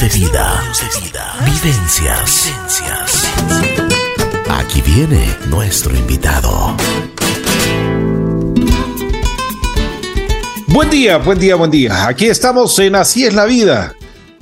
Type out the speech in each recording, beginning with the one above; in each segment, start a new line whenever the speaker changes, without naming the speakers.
de vida. Vivencias. Aquí viene nuestro invitado.
Buen día, buen día, buen día. Aquí estamos en Así es la vida.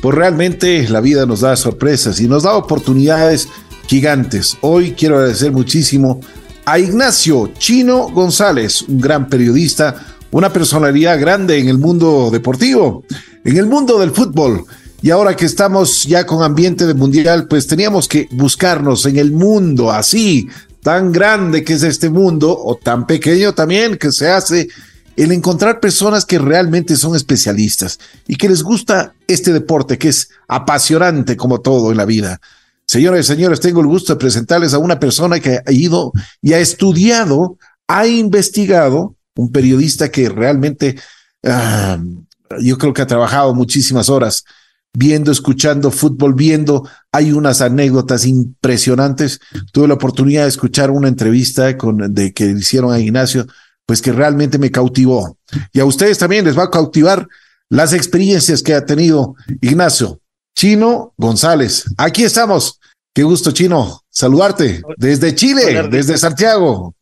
Pues realmente la vida nos da sorpresas y nos da oportunidades gigantes. Hoy quiero agradecer muchísimo a Ignacio Chino González, un gran periodista, una personalidad grande en el mundo deportivo, en el mundo del fútbol. Y ahora que estamos ya con ambiente de mundial, pues teníamos que buscarnos en el mundo así, tan grande que es este mundo, o tan pequeño también que se hace, el encontrar personas que realmente son especialistas y que les gusta este deporte que es apasionante como todo en la vida. Señores y señores, tengo el gusto de presentarles a una persona que ha ido y ha estudiado, ha investigado, un periodista que realmente ah, yo creo que ha trabajado muchísimas horas viendo, escuchando fútbol, viendo. Hay unas anécdotas impresionantes. Tuve la oportunidad de escuchar una entrevista con, de que hicieron a Ignacio, pues que realmente me cautivó. Y a ustedes también les va a cautivar las experiencias que ha tenido Ignacio. Chino González. Aquí estamos. Qué gusto, Chino, saludarte desde Chile, desde Santiago.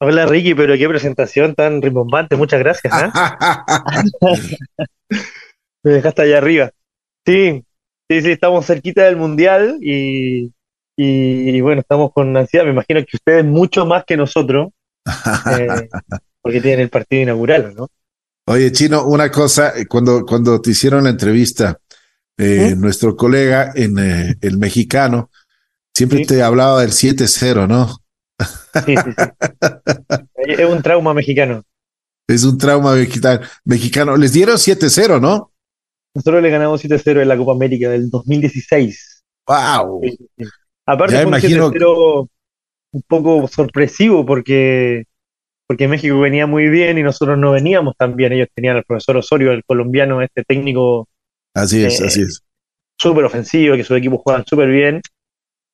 Hola, Ricky, pero qué presentación tan rimbombante. Muchas gracias. ¿eh? Me dejaste allá arriba. Sí, sí, sí, estamos cerquita del Mundial y, y, bueno, estamos con ansiedad. Me imagino que ustedes mucho más que nosotros, eh, porque tienen el partido inaugural, ¿no?
Oye, Chino, una cosa, cuando, cuando te hicieron la entrevista, eh, nuestro colega en eh, el mexicano siempre te hablaba del 7-0, ¿no?
Sí, sí, sí. es un trauma mexicano.
Es un trauma mexicano. Les dieron 7-0, ¿no?
Nosotros le ganamos 7-0 en la Copa América del 2016.
¡Wow!
Aparte fue imagino... un 7-0 un poco sorpresivo porque, porque México venía muy bien y nosotros no veníamos tan bien. Ellos tenían al profesor Osorio, el colombiano, este técnico
Así es, así es.
Súper ofensivo, que sus equipos juegan súper bien.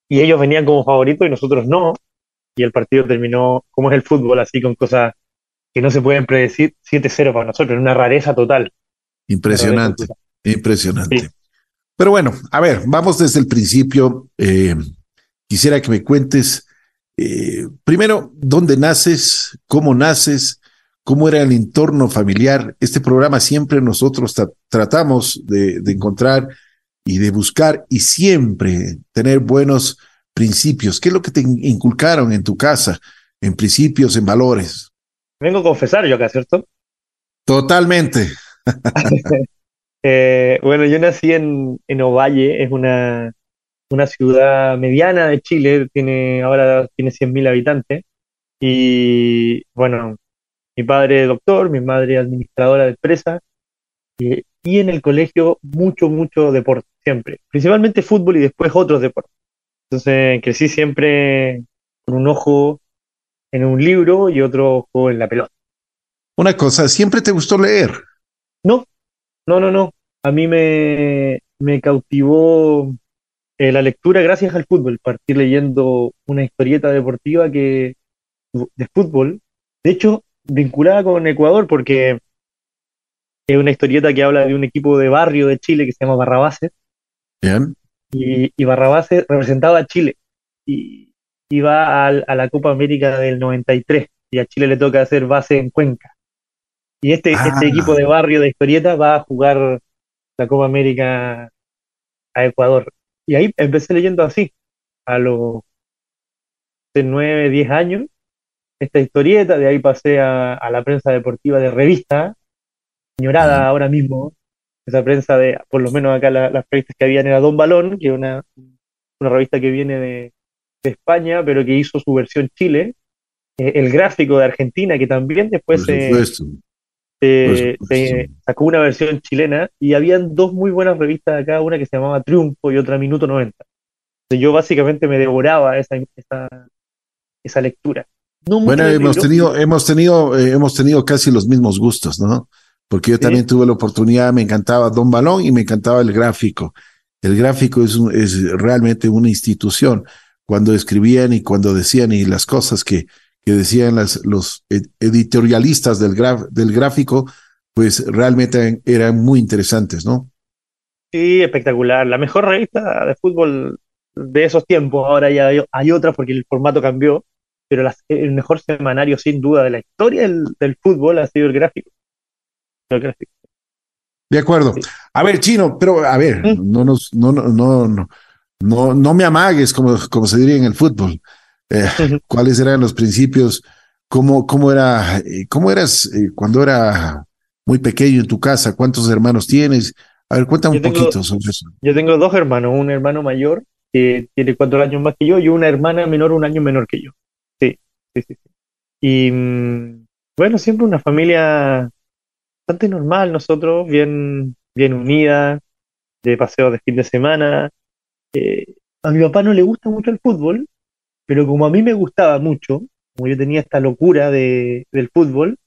Y ellos venían como favoritos y nosotros no. Y el partido terminó, como es el fútbol, así con cosas que no se pueden predecir, 7-0 para nosotros, una rareza total.
Impresionante, impresionante. Pero bueno, a ver, vamos desde el principio. Eh, quisiera que me cuentes, eh, primero, dónde naces, cómo naces, cómo era el entorno familiar. Este programa siempre nosotros tratamos de, encontrar y de buscar y siempre tener buenos principios. ¿Qué es lo que te inculcaron en tu casa, en principios, en valores?
Vengo a confesar yo acá, ¿cierto?
Totalmente.
Eh, bueno, yo nací en, en Ovalle, es una, una ciudad mediana de Chile, tiene, ahora tiene 100.000 habitantes. Y bueno, mi padre doctor, mi madre administradora de empresa, y, en el colegio mucho, mucho deporte, siempre, principalmente fútbol y después otros deportes. Entonces crecí siempre con un ojo en un libro y otro ojo en la pelota.
Una cosa, ¿siempre te gustó leer?
No, no, no, no. A mí me, me cautivó eh, la lectura gracias al fútbol, partir leyendo una historieta deportiva que de fútbol. De hecho, vinculada con Ecuador porque es una historieta que habla de un equipo de barrio de Chile que se llama Barrabases. Y, y Barrabases representaba a Chile y iba a, la Copa América del 93 y a Chile le toca hacer base en Cuenca. Y este, este ah. equipo de barrio de historieta va a jugar la Copa América a Ecuador. Y ahí empecé leyendo así, a los 9, 10 años, esta historieta, de ahí pasé a, la prensa deportiva de revista, ignorada ahora mismo, esa prensa de, por lo menos acá las revistas que habían era Don Balón, que es una, una revista que viene de, España, pero que hizo su versión Chile, eh, el gráfico de Argentina, que también después se, sacó una versión chilena, y habían dos muy buenas revistas acá, una que se llamaba Triunfo y otra Minuto 90. Entonces yo básicamente me devoraba esa, esa, esa lectura
bueno, hemos tenido, hemos tenido, eh, hemos tenido casi los mismos gustos, ¿no? Porque yo también tuve la oportunidad, me encantaba Don Balón y me encantaba el gráfico. El gráfico es, es realmente una institución. Cuando escribían y cuando decían y las cosas que, que decían las, los editorialistas del, del gráfico, pues realmente eran muy interesantes, ¿no?
Sí, espectacular. La mejor revista de fútbol de esos tiempos. Ahora ya hay, otras porque el formato cambió, pero el mejor semanario sin duda de la historia del, fútbol ha sido el gráfico.
De acuerdo. A ver, Chino, pero a ver, ¿Mm? no nos, no, no, no, no, no me amagues, como, como se diría en el fútbol. Eh, ¿Cuáles eran los principios? ¿Cómo, cómo, era, eh, cómo eras eh, cuando era muy pequeño en tu casa? ¿Cuántos hermanos tienes? A ver, cuéntame un poquito sobre eso.
Yo tengo dos hermanos, un hermano mayor que tiene cuatro años más que yo y una hermana menor un año menor que yo. Sí, sí, sí. Y mm, bueno, siempre una familia bastante normal nosotros, bien, bien unida, de paseo de fin de semana. Eh, a mi papá no le gusta mucho el fútbol, pero como a mí me gustaba mucho, como yo tenía esta locura de, del fútbol,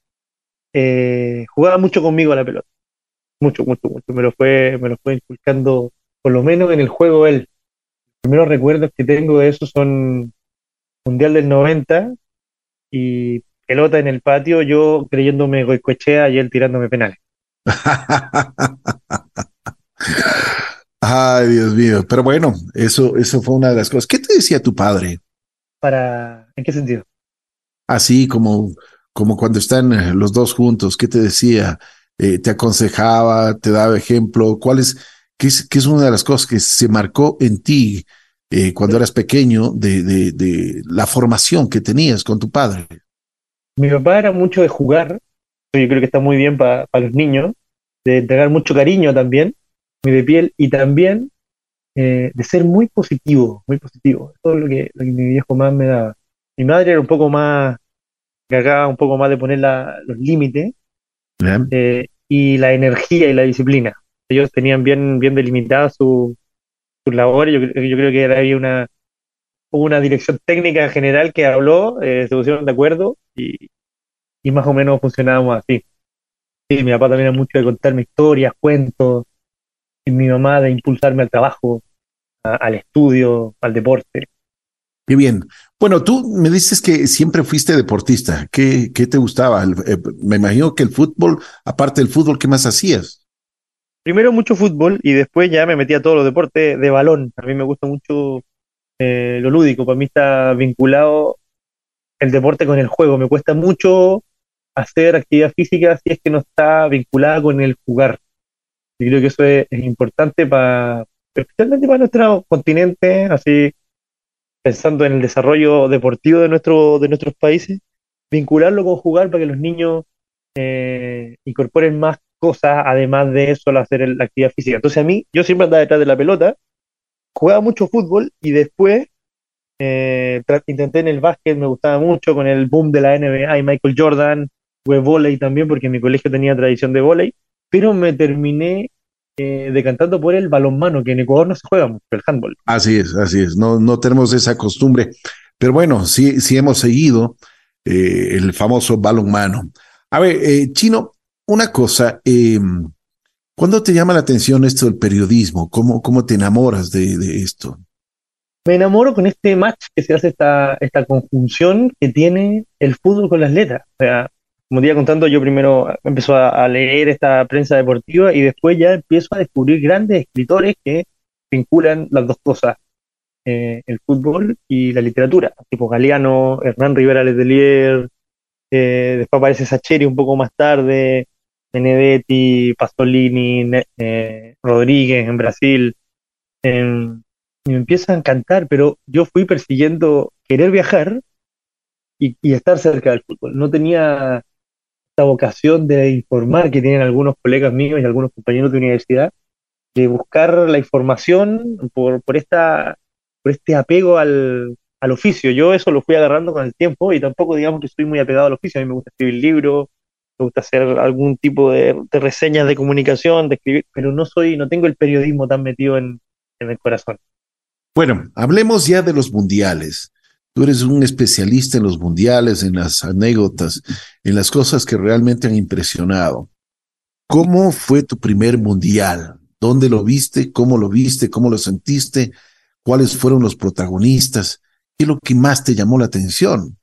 eh, jugaba mucho conmigo a la pelota. Mucho, mucho, mucho. Me lo fue, me lo fue inculcando, por lo menos en el juego él. Los primeros recuerdos que tengo de eso son Mundial del 90 y pelota en el patio, yo creyéndome goicoechea y él tirándome penales.
Ay, Dios mío. Pero bueno, eso, eso fue una de las cosas. ¿Qué te decía tu padre?
Para, ¿en qué sentido?
Así como, como cuando están los dos juntos, ¿qué te decía? Eh, ¿Te aconsejaba? ¿Te daba ejemplo? ¿Cuál es, qué es, qué es una de las cosas que se marcó en ti eh, cuando eras pequeño de, de, de la formación que tenías con tu padre?
Mi papá era mucho de jugar, yo creo que está muy bien para los niños, de entregar mucho cariño también, muy de piel, y también eh, de ser muy positivo, muy positivo. Todo lo que, lo que mi viejo más me daba. Mi madre era un poco más, cargaba un poco más de poner los límites, eh, y la energía y la disciplina. Ellos tenían bien, bien delimitadas sus su labores, yo, yo creo que había una, una dirección técnica general que habló, eh, se pusieron de acuerdo y, y, más o menos funcionábamos así. Sí, mi papá también era mucho de contarme historias, cuentos, y mi mamá de impulsarme al trabajo, al estudio, al deporte.
Qué bien. Bueno, tú me dices que siempre fuiste deportista. ¿Qué, qué te gustaba? Eh, me imagino que el fútbol, aparte del fútbol, ¿qué más hacías?
Primero mucho fútbol y después ya me metí a todos los deportes de balón. A mí me gusta mucho eh, lo lúdico. Para mí está vinculado el deporte con el juego. Me cuesta mucho hacer actividad física si es que no está vinculada con el jugar. Y creo que eso es, importante para, especialmente para nuestro continente, así pensando en el desarrollo deportivo de, nuestro, de nuestros países, vincularlo con jugar para que los niños eh, incorporen más cosas, además de eso, hacer la actividad física. Entonces a mí, yo siempre andaba detrás de la pelota, jugaba mucho fútbol y después eh, intenté en el básquet, me gustaba mucho con el boom de la NBA Michael Jordan, jugué volei también porque mi colegio tenía tradición de volei, pero me terminé eh, decantando por el balonmano, que en Ecuador no se juega mucho, el handball.
Así es, así es, no, no tenemos esa costumbre, pero bueno, sí, sí hemos seguido eh, el famoso balonmano. A ver, eh, Chino, una cosa, em, ¿cuándo te llama la atención esto del periodismo? ¿Cómo, cómo te enamoras de, de esto?
me enamoro con este match que se hace esta, esta conjunción que tiene el fútbol con las letras. O sea, como te iba contando, yo primero empezó a, leer esta prensa deportiva y después ya empiezo a descubrir grandes escritores que vinculan las dos cosas, eh, el fútbol y la literatura, tipo Galeano, Hernán Rivera Letelier, eh, después aparece Sacheri un poco más tarde, Benedetti, Pasolini, eh, Rodríguez en Brasil y me empieza a encantar, pero yo fui persiguiendo querer viajar y, estar cerca del fútbol. No tenía esta vocación de informar que tienen algunos colegas míos y algunos compañeros de universidad, de buscar la información por, por, esta, por este apego al, al oficio. Yo eso lo fui agarrando con el tiempo y tampoco digamos que estoy muy apegado al oficio. A mí me gusta escribir libros, me gusta hacer algún tipo de, de reseñas de comunicación, de escribir, pero no soy, no tengo el periodismo tan metido en, en el corazón.
Bueno, hablemos ya de los mundiales. Tú eres un especialista en los mundiales, en las anécdotas, en las cosas que realmente han impresionado. ¿Cómo fue tu primer mundial? ¿Dónde lo viste? ¿Cómo lo viste? ¿Cómo lo sentiste? ¿Cuáles fueron los protagonistas? ¿Qué es lo que más te llamó la atención?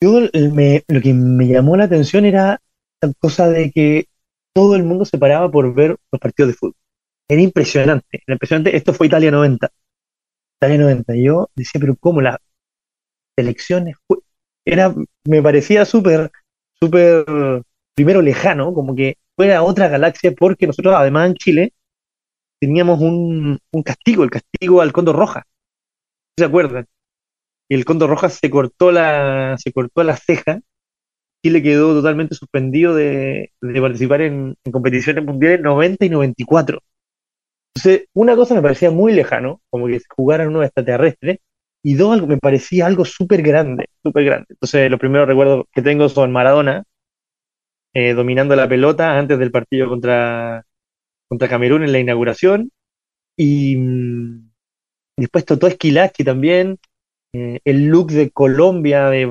Yo, lo que me llamó la atención era la cosa de que todo el mundo se paraba por ver los partidos de fútbol era impresionante, era impresionante. Esto fue Italia 90. Italia 90. Y yo decía, pero ¿cómo las selecciones? Era, me parecía súper, súper, primero lejano, como que fuera otra galaxia, porque nosotros además en Chile teníamos un, un castigo, el castigo al Cóndor Roja. ¿Se acuerdan? Y el Cóndor Roja se cortó la, se cortó la ceja Chile quedó totalmente suspendido de, participar en, competiciones mundiales 90 y 94. Entonces, una cosa me parecía muy lejano, como que jugaran unos extraterrestres, y dos, me parecía algo súper grande, súper grande. Entonces, los primeros recuerdos que tengo son Maradona eh, dominando la pelota antes del partido contra, contra Camerún en la inauguración, y mm, después Totó Esquilachi también, eh, el look de Colombia, de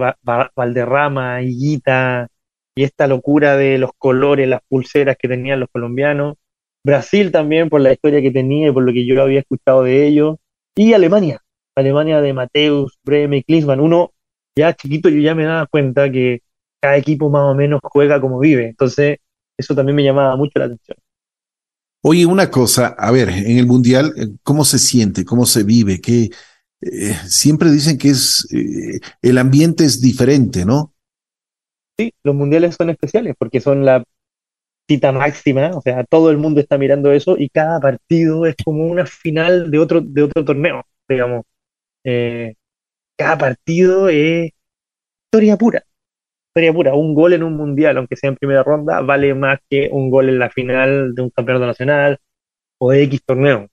Valderrama, Higuita, y esta locura de los colores, las pulseras que tenían los colombianos. Brasil también por la historia que tenía y por lo que yo había escuchado de ellos. Y Alemania, Alemania de Mateus, Breme, Klinsmann. Uno ya chiquito yo ya me daba cuenta que cada equipo más o menos juega como vive. Entonces, eso también me llamaba mucho la atención.
Oye, una cosa, a ver, en el Mundial, ¿cómo se siente? ¿Cómo se vive? ¿Qué, eh, siempre dicen que es eh, el ambiente es diferente, ¿no?
Sí, los mundiales son especiales porque son la cita máxima, o sea, todo el mundo está mirando eso y cada partido es como una final de otro, de otro torneo, digamos. Eh, cada partido es historia pura, historia pura. Un gol en un mundial, aunque sea en primera ronda, vale más que un gol en la final de un campeonato nacional o de X torneo.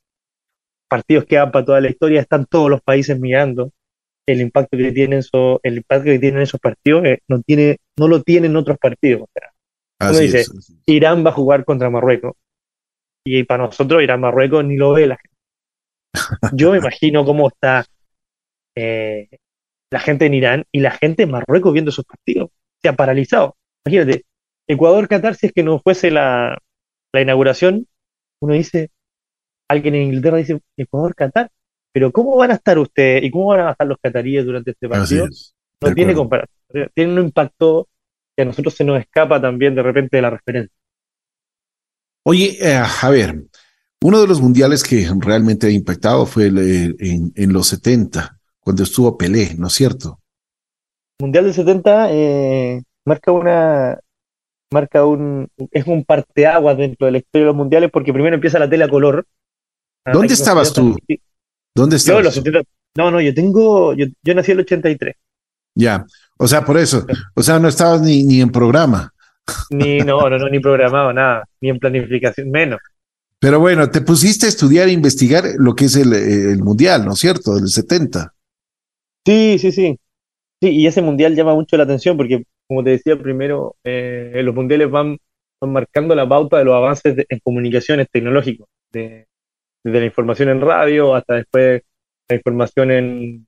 Partidos que van para toda la historia, están todos los países mirando el impacto que tienen so, el impacto que tienen esos partidos eh, no tiene no lo tienen otros partidos o sea, uno dice Irán va a jugar contra Marruecos y para nosotros Irán Marruecos ni lo ve la gente. Yo me imagino cómo está eh, la gente en Irán y la gente en Marruecos viendo esos partidos se ha paralizado imagínate Ecuador Qatar si es que no fuese la, la inauguración uno dice alguien en Inglaterra dice Ecuador, Qatar, pero ¿cómo van a estar ustedes y cómo van a estar los cataríes durante este partido? No tiene comparación. Tiene un impacto que a nosotros se nos escapa también de repente de la referencia.
Oye, eh, a ver, uno de los mundiales que realmente ha impactado fue eh, en, los 70, cuando estuvo Pelé, ¿no es cierto?
Mundial del 70 eh, marca una marca un es un parteaguas dentro de la historia de los mundiales porque primero empieza la tele a color
Ah, ¿Dónde estabas tú? ¿Dónde estabas?
no, no, yo tengo, yo, nací en el 83.
Ya, o sea, por eso, o sea, no estabas ni, ni en programa.
Ni, no, no, no, ni programado, nada, ni en planificación, menos.
Pero bueno, te pusiste a estudiar e investigar lo que es el, mundial, ¿no es cierto? Del 70.
Sí, sí, sí. Sí, y ese mundial llama mucho la atención porque, como te decía primero, eh, los mundiales van, van marcando la pauta de los avances en comunicaciones tecnológicos, de, desde la información en radio hasta después la información en,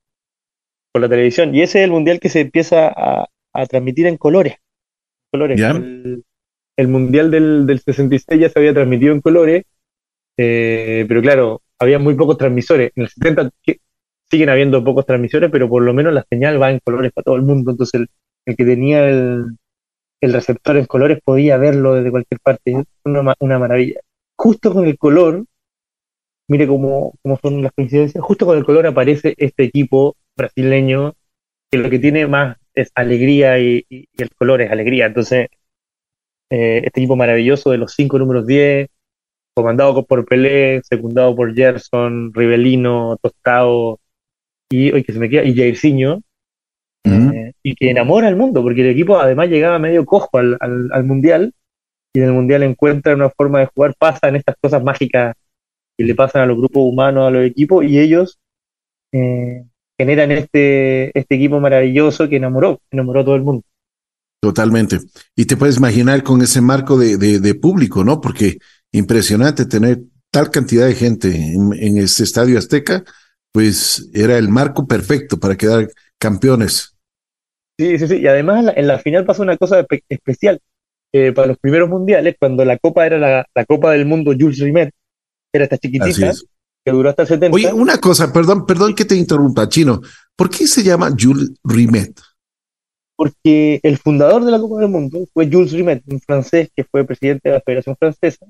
por la televisión. Y ese es el mundial que se empieza a, transmitir en colores. colores. El, mundial del, del, 66 ya se había transmitido en colores, eh, pero claro, había muy pocos transmisores. En el 70 siguen habiendo pocos transmisores, pero por lo menos la señal va en colores para todo el mundo. Entonces, el, que tenía el, el, receptor en colores podía verlo desde cualquier parte. Es una, una maravilla. Justo con el color mire cómo, cómo son las coincidencias, justo con el color aparece este equipo brasileño que lo que tiene más es alegría y, el color es alegría. Entonces, eh, este equipo maravilloso de los cinco números 10, comandado por Pelé, secundado por Gerson, Rivelino, Tostado y hoy que se me queda, y Jairzinho, eh, y que enamora al mundo, porque el equipo además llegaba medio cojo al, al mundial, y en el mundial encuentra una forma de jugar, pasa en estas cosas mágicas le pasan a los grupos humanos, a los equipos, y ellos eh, generan este, este equipo maravilloso que enamoró, enamoró a todo el mundo.
Totalmente. Y te puedes imaginar con ese marco de, de, público, ¿no? Porque impresionante tener tal cantidad de gente en, en este estadio Azteca, pues era el marco perfecto para quedar campeones.
Sí, sí, sí. Y además en la, final pasó una cosa especial. Eh, para los primeros mundiales, cuando la copa era la, la Copa del Mundo Jules Rimet, era esta chiquitita que duró hasta el 70.
Oye, una cosa, perdón, perdón que te interrumpa, Chino. ¿Por qué se llama Jules Rimet?
Porque el fundador de la Copa del Mundo fue Jules Rimet, un francés que fue presidente de la Federación Francesa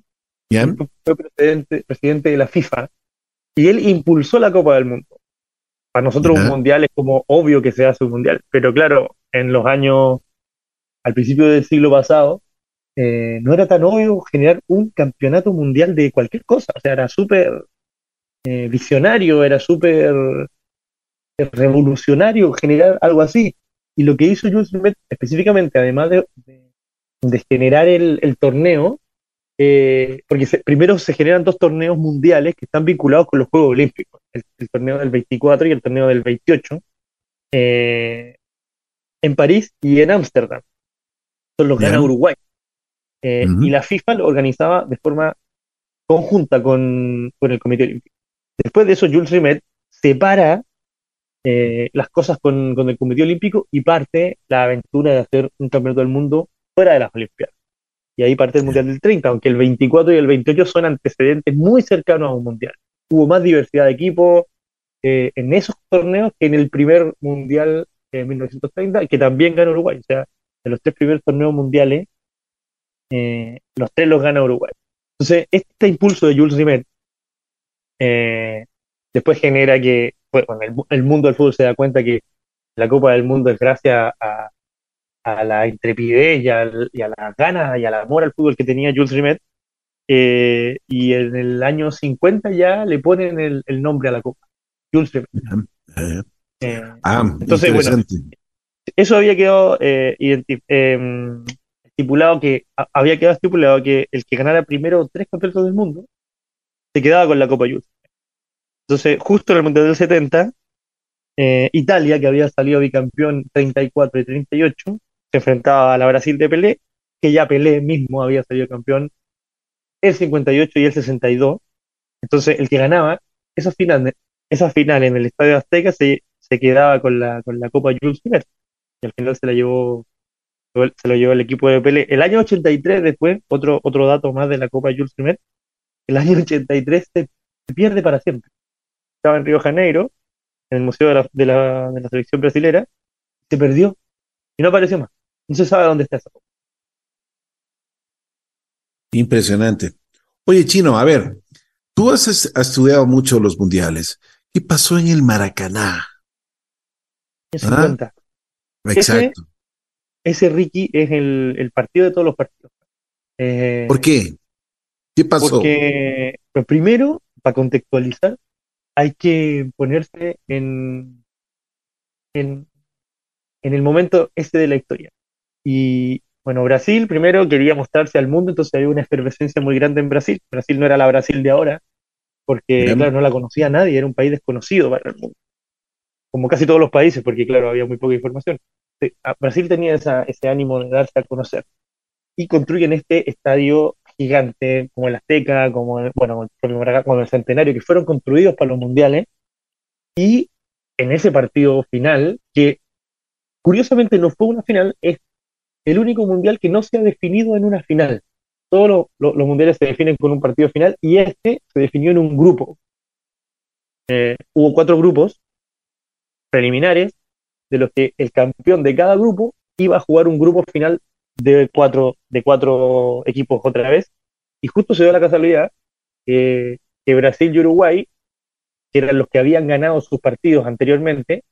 Fue presidente, presidente de la FIFA y él impulsó la Copa del Mundo. Para nosotros un mundial es como obvio que se hace un mundial, pero claro, en los años, al principio del siglo pasado, eh, no era tan obvio generar un campeonato mundial de cualquier cosa. O sea, era súper eh, visionario, era súper revolucionario generar algo así. Y lo que hizo Jules Rimet específicamente, además de, de, generar el, torneo, eh, porque primero se generan dos torneos mundiales que están vinculados con los Juegos Olímpicos, el, torneo del 24 y el torneo del 28, eh, en París y en Ámsterdam. Son los gana Uruguay. Eh, y la FIFA lo organizaba de forma conjunta con, con el Comité Olímpico. Después de eso, Jules Rimet separa eh, las cosas con, el Comité Olímpico y parte la aventura de hacer un campeonato del mundo fuera de las Olimpiadas. Y ahí parte el Mundial del 30, aunque el 24 y el 28 son antecedentes muy cercanos a un Mundial. Hubo más diversidad de equipos eh, en esos torneos que en el primer Mundial en 1930, que también ganó Uruguay. O sea, de los tres primeros torneos mundiales, eh, los tres los gana Uruguay. Entonces, este impulso de Jules Rimet después genera que bueno, el, mundo del fútbol se da cuenta que la Copa del Mundo es gracias a, la intrepidez y a, las ganas y al amor al fútbol que tenía Jules Rimet. Eh, y en el año 50 ya le ponen el, nombre a la Copa, Jules Rimet.
Eh, eh, ah, entonces, bueno,
eso había quedado em, estipulado que había quedado estipulado que el que ganara primero tres campeonatos del mundo se quedaba con la Copa Jules. Entonces, justo en el Mundial del 70, eh, Italia, que había salido bicampeón 34 y 38, se enfrentaba a la Brasil de Pelé, que ya Pelé mismo había salido campeón el 58 y el 62. Entonces, el que ganaba esa final, esa final en el Estadio Azteca se, se quedaba con la, con la Copa Jules Rimet. Y al final se la llevó se lo llevó el equipo de Pelé. El año 83 después, otro, otro dato más de la Copa Jules Rimet, el año 83 se pierde para siempre estaba en Río Janeiro, en el Museo de la, de la, de la Selección Brasilera, se perdió y no apareció más. No se sabe dónde está esa
Impresionante. Oye, Chino, a ver, tú has, estudiado mucho los mundiales. ¿Qué pasó en el Maracaná?
¿Ah? Exacto. Ese, Ricky es el, partido de todos los partidos.
Eh, ¿Por qué? ¿Qué pasó?
Porque, pues, primero, para contextualizar, hay que ponerse en, en, el momento este de la historia. Y bueno, Brasil primero quería mostrarse al mundo, entonces había una efervescencia muy grande en Brasil. Brasil no era la Brasil de ahora, porque claro, no la conocía nadie, era un país desconocido para el mundo. Como casi todos los países, porque claro, había muy poca información. Brasil tenía ese ánimo de darse a conocer. Y construyen este estadio gigante como el Azteca, como el, bueno, como el Centenario, que fueron construidos para los mundiales. Y en ese partido final, que curiosamente no fue una final, es el único mundial que no se ha definido en una final. Todos los mundiales se definen con un partido final y este se definió en un grupo. Eh, hubo cuatro grupos preliminares, de los que el campeón de cada grupo iba a jugar un grupo final de cuatro, de cuatro equipos otra vez. Y justo se dio la casualidad que, Brasil y Uruguay, que eran los que habían ganado sus partidos anteriormente,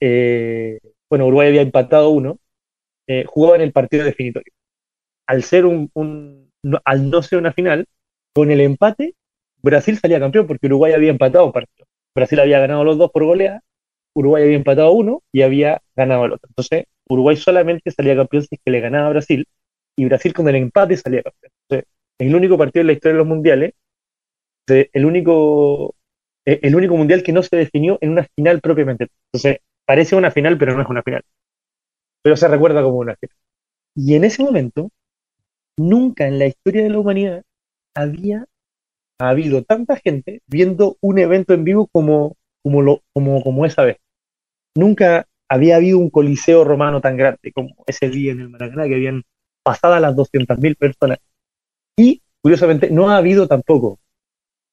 eh, bueno, Uruguay había empatado uno, eh, jugaban el partido definitorio. Al ser un, un, al no ser una final, con el empate, Brasil salía campeón porque Uruguay había empatado un partido. Brasil había ganado los dos por goleada, Uruguay había empatado uno y había ganado el otro. Entonces, Uruguay solamente salía campeón si es que le ganaba a Brasil, y Brasil con el empate salía campeón. Entonces, el único partido en la historia de los mundiales, el único, eh, el único mundial que no se definió en una final propiamente. Entonces, parece una final, pero no es una final. Pero se recuerda como una final. Y en ese momento, nunca en la historia de la humanidad había habido tanta gente viendo un evento en vivo como, como, lo, como, como esa vez. Nunca había habido un coliseo romano tan grande como ese día en el Maracaná, que habían pasado las 200.000 personas. Y, curiosamente, no ha habido tampoco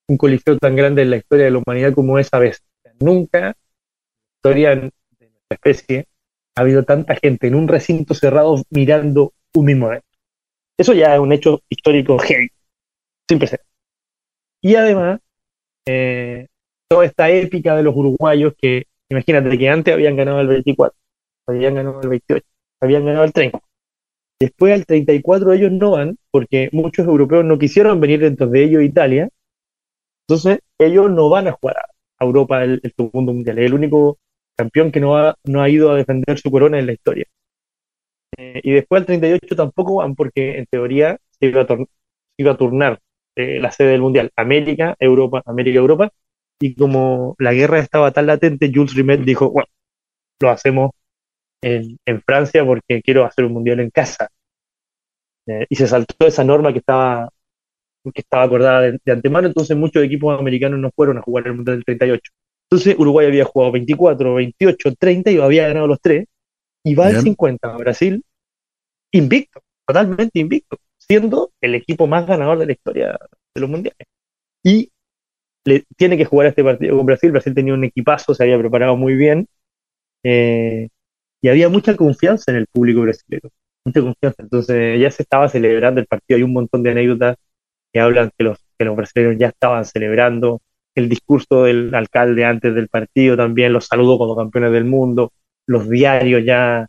un coliseo tan grande en la historia de la humanidad como esa vez. Nunca en la historia de nuestra especie ha habido tanta gente en un recinto cerrado mirando un mismo evento. Eso ya es un hecho histórico heavy. sin precedentes. Y además, eh, toda esta épica de los uruguayos que, imagínate que antes habían ganado el 24, habían ganado el 28, habían ganado el 30. Después al 34 ellos no van porque muchos europeos no quisieron venir dentro de ellos Italia. Entonces ellos no van a jugar a Europa el, segundo mundial. Es el único campeón que no ha, no ha ido a defender su corona en la historia. Eh, y después al 38 tampoco van porque en teoría se iba a, iba a turnar eh, la sede del mundial. América, Europa, América, Europa. Y como la guerra estaba tan latente, Jules Rimet dijo, bueno, lo hacemos en, Francia porque quiero hacer un mundial en casa. Eh, y se saltó esa norma que estaba, que estaba acordada de, antemano, entonces muchos equipos americanos no fueron a jugar el mundial del 38. Entonces Uruguay había jugado 24, 28, 30 y había ganado los tres. Y va al 50 a Brasil invicto, totalmente invicto, siendo el equipo más ganador de la historia de los mundiales. Y le, tiene que jugar este partido con Brasil. Brasil tenía un equipazo, se había preparado muy bien. Eh, y había mucha confianza en el público brasileño, mucha confianza. Entonces ya se estaba celebrando el partido, hay un montón de anécdotas que hablan que los, que los brasileños ya estaban celebrando, el discurso del alcalde antes del partido también, los saludó como campeones del mundo, los diarios ya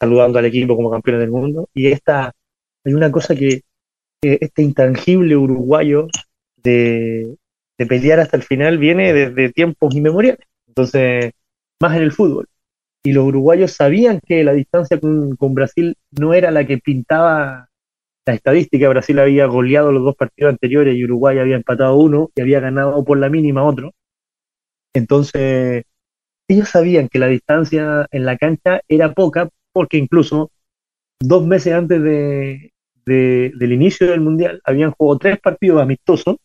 saludando al equipo como campeones del mundo, y esta, hay una cosa que, este intangible uruguayo de, de pelear hasta el final viene desde tiempos inmemoriales, entonces, más en el fútbol. Y los uruguayos sabían que la distancia con, Brasil no era la que pintaba la estadística. Brasil había goleado los dos partidos anteriores y Uruguay había empatado uno y había ganado por la mínima otro. Entonces, ellos sabían que la distancia en la cancha era poca porque incluso dos meses antes de, del inicio del Mundial habían jugado tres partidos amistosos,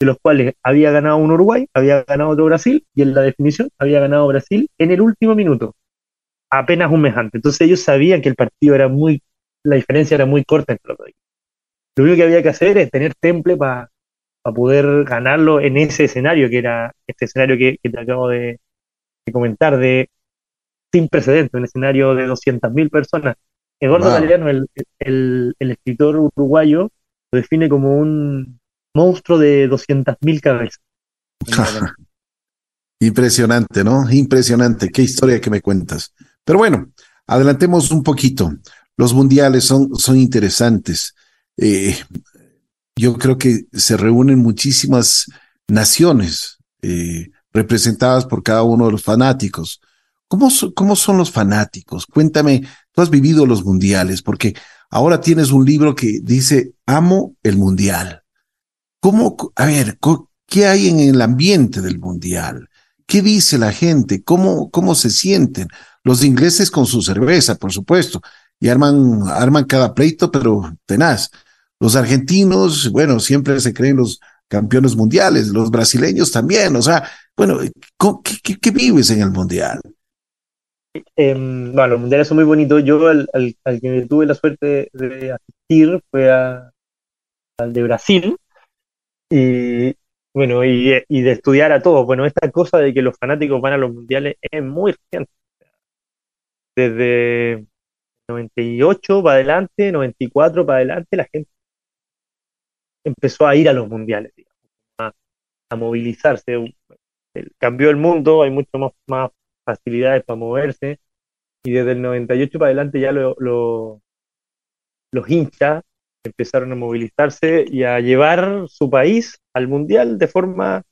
de los cuales había ganado un Uruguay, había ganado otro Brasil y en la definición había ganado Brasil en el último minuto apenas un mes antes. Entonces ellos sabían que el partido era muy, la diferencia era muy corta entre los dos. Lo único que había que hacer es tener temple para poder ganarlo en ese escenario, que era este escenario que, te acabo de, comentar, de sin precedentes, un escenario de 200.000 personas. Eduardo Galeano, el, el, escritor uruguayo, lo define como un monstruo de 200.000 cabezas.
Impresionante, ¿no? Impresionante. Qué historia que me cuentas. Pero bueno, adelantemos un poquito. Los mundiales son, son interesantes. Eh, yo creo que se reúnen muchísimas naciones eh, representadas por cada uno de los fanáticos. ¿Cómo, ¿Cómo son los fanáticos? Cuéntame, tú has vivido los mundiales, porque ahora tienes un libro que dice Amo el Mundial. ¿Cómo, a ver, qué hay en el ambiente del mundial? ¿Qué dice la gente? ¿Cómo, cómo se sienten? Los ingleses con su cerveza, por supuesto, y arman, arman cada pleito, pero tenaz. Los argentinos, bueno, siempre se creen los campeones mundiales, los brasileños también, o sea, bueno, ¿qué, vives en el mundial?
Em, bueno, los mundiales son muy bonitos. Yo al, que tuve la suerte de asistir fue al de Brasil. Y bueno, y, de estudiar a todos. Bueno, esta cosa de que los fanáticos van a los mundiales es muy reciente desde 98 para adelante, 94 para adelante, la gente empezó a ir a los mundiales, digamos, a, movilizarse. Cambió el mundo, hay mucho más, más, facilidades para moverse, y desde el 98 para adelante ya lo, los hinchas empezaron a movilizarse y a llevar su país al mundial de forma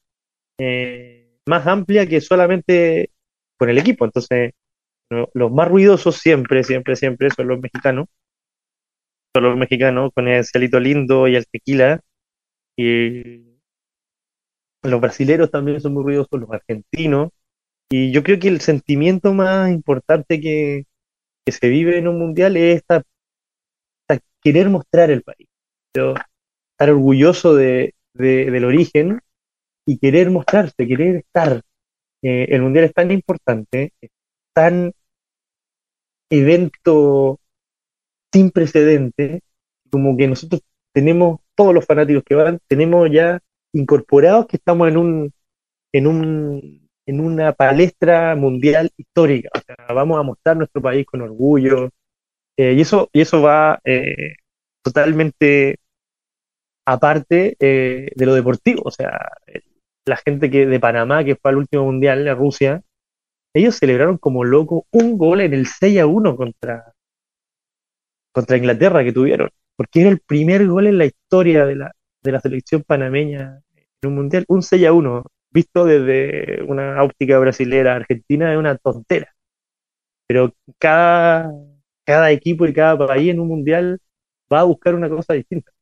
eh, más amplia que solamente con el equipo. Entonces, los más ruidosos siempre, siempre, siempre son los mexicanos. Son los mexicanos con el cielito lindo y el tequila. Y los brasileros también son muy ruidosos, los argentinos. Y yo creo que el sentimiento más importante que, se vive en un mundial es esta, querer mostrar el país. estar orgulloso de, del origen y querer mostrarse, querer estar. Eh, el mundial es tan importante, es tan evento sin precedente, como que nosotros tenemos, todos los fanáticos que van, tenemos ya incorporados que estamos en un, en un, en una palestra mundial histórica. O sea, vamos a mostrar nuestro país con orgullo. Eh, y eso, y eso va eh, totalmente aparte eh, de lo deportivo. O sea, la gente que de Panamá, que fue al último mundial, de Rusia, ellos celebraron como loco un gol en el 6 a 1 contra, contra Inglaterra que tuvieron, porque era el primer gol en la historia de la, de la selección panameña en un mundial, un 6 a 1, visto desde una óptica brasilera, argentina, es una tontera. Pero cada, cada equipo y cada país en un mundial va a buscar una cosa distinta.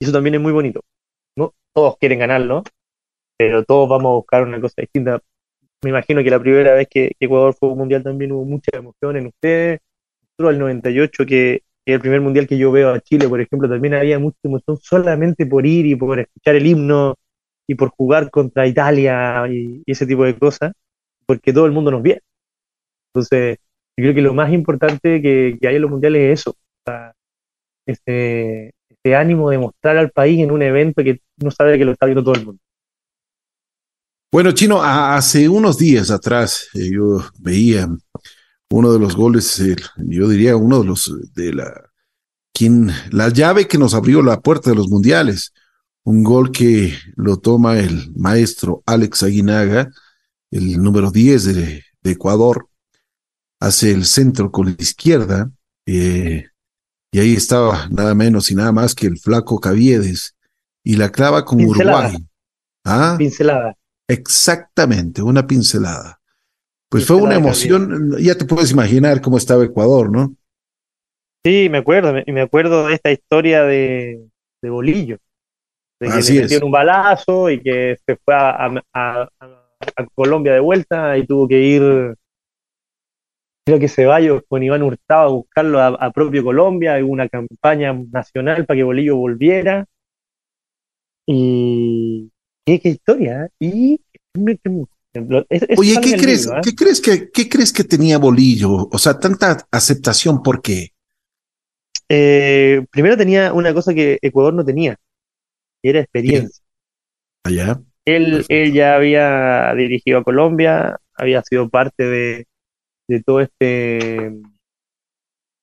Y eso también es muy bonito. ¿no? Todos quieren ganarlo, pero todos vamos a buscar una cosa distinta. Me imagino que la primera vez que, Ecuador fue un mundial también hubo mucha emoción en ustedes. Nosotros el 98, que, que es el primer mundial que yo veo a Chile, por ejemplo, también había mucha emoción solamente por ir y por escuchar el himno y por jugar contra Italia y, ese tipo de cosas, porque todo el mundo nos viera. Entonces, yo creo que lo más importante que, hay en los mundiales es eso, ese, ánimo de mostrar al país en un evento que no sabe que lo está viendo todo el mundo.
Bueno, Chino, hace unos días atrás eh, yo veía uno de los goles, yo diría uno de los de la quien la llave que nos abrió la puerta de los mundiales, un gol que lo toma el maestro Alex Aguinaga, el número 10 de, Ecuador, hace el centro con la izquierda, eh, y ahí estaba nada menos y nada más que el flaco Caviedes, y la clava con Uruguay.
¿Ah? Pincelada.
Exactamente, una pincelada. Pues fue una emoción, ya te puedes imaginar cómo estaba Ecuador, ¿no?
Sí, me acuerdo, y me acuerdo de esta historia de, Bolillo, de que le metieron un balazo y que se fue a, Colombia de vuelta y tuvo que ir, creo que Ceballos con Iván Hurtado a buscarlo a, propio Colombia, hubo una campaña nacional para que Bolillo volviera. Y qué, historia, ¿eh? Y
Oye, ¿qué crees, ¿eh? ¿qué crees que qué crees que tenía Bolillo? O sea, tanta aceptación, ¿por qué?
Eh, primero tenía una cosa que Ecuador no tenía, y era experiencia.
Allá.
Él, él ya había dirigido a Colombia, había sido parte de, de todo este.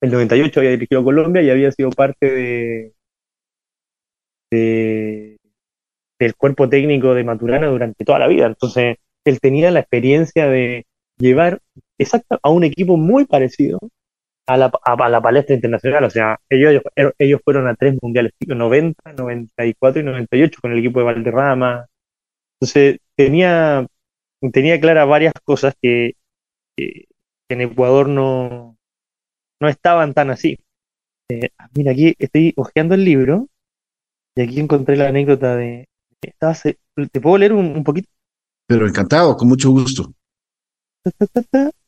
El 98 había dirigido a Colombia y había sido parte de, de del cuerpo técnico de Maturana durante toda la vida. Entonces, él tenía la experiencia de llevar exacto a un equipo muy parecido a la, a, la palestra internacional. O sea, ellos, ellos fueron a tres mundiales, 90, 94 y 98 con el equipo de Valderrama. Entonces, tenía, tenía claras varias cosas que, en Ecuador no, no estaban tan así. Eh, mira, aquí estoy hojeando el libro y aquí encontré la anécdota de, ¿Te puedo leer un, poquito?
Pero encantado, con mucho gusto.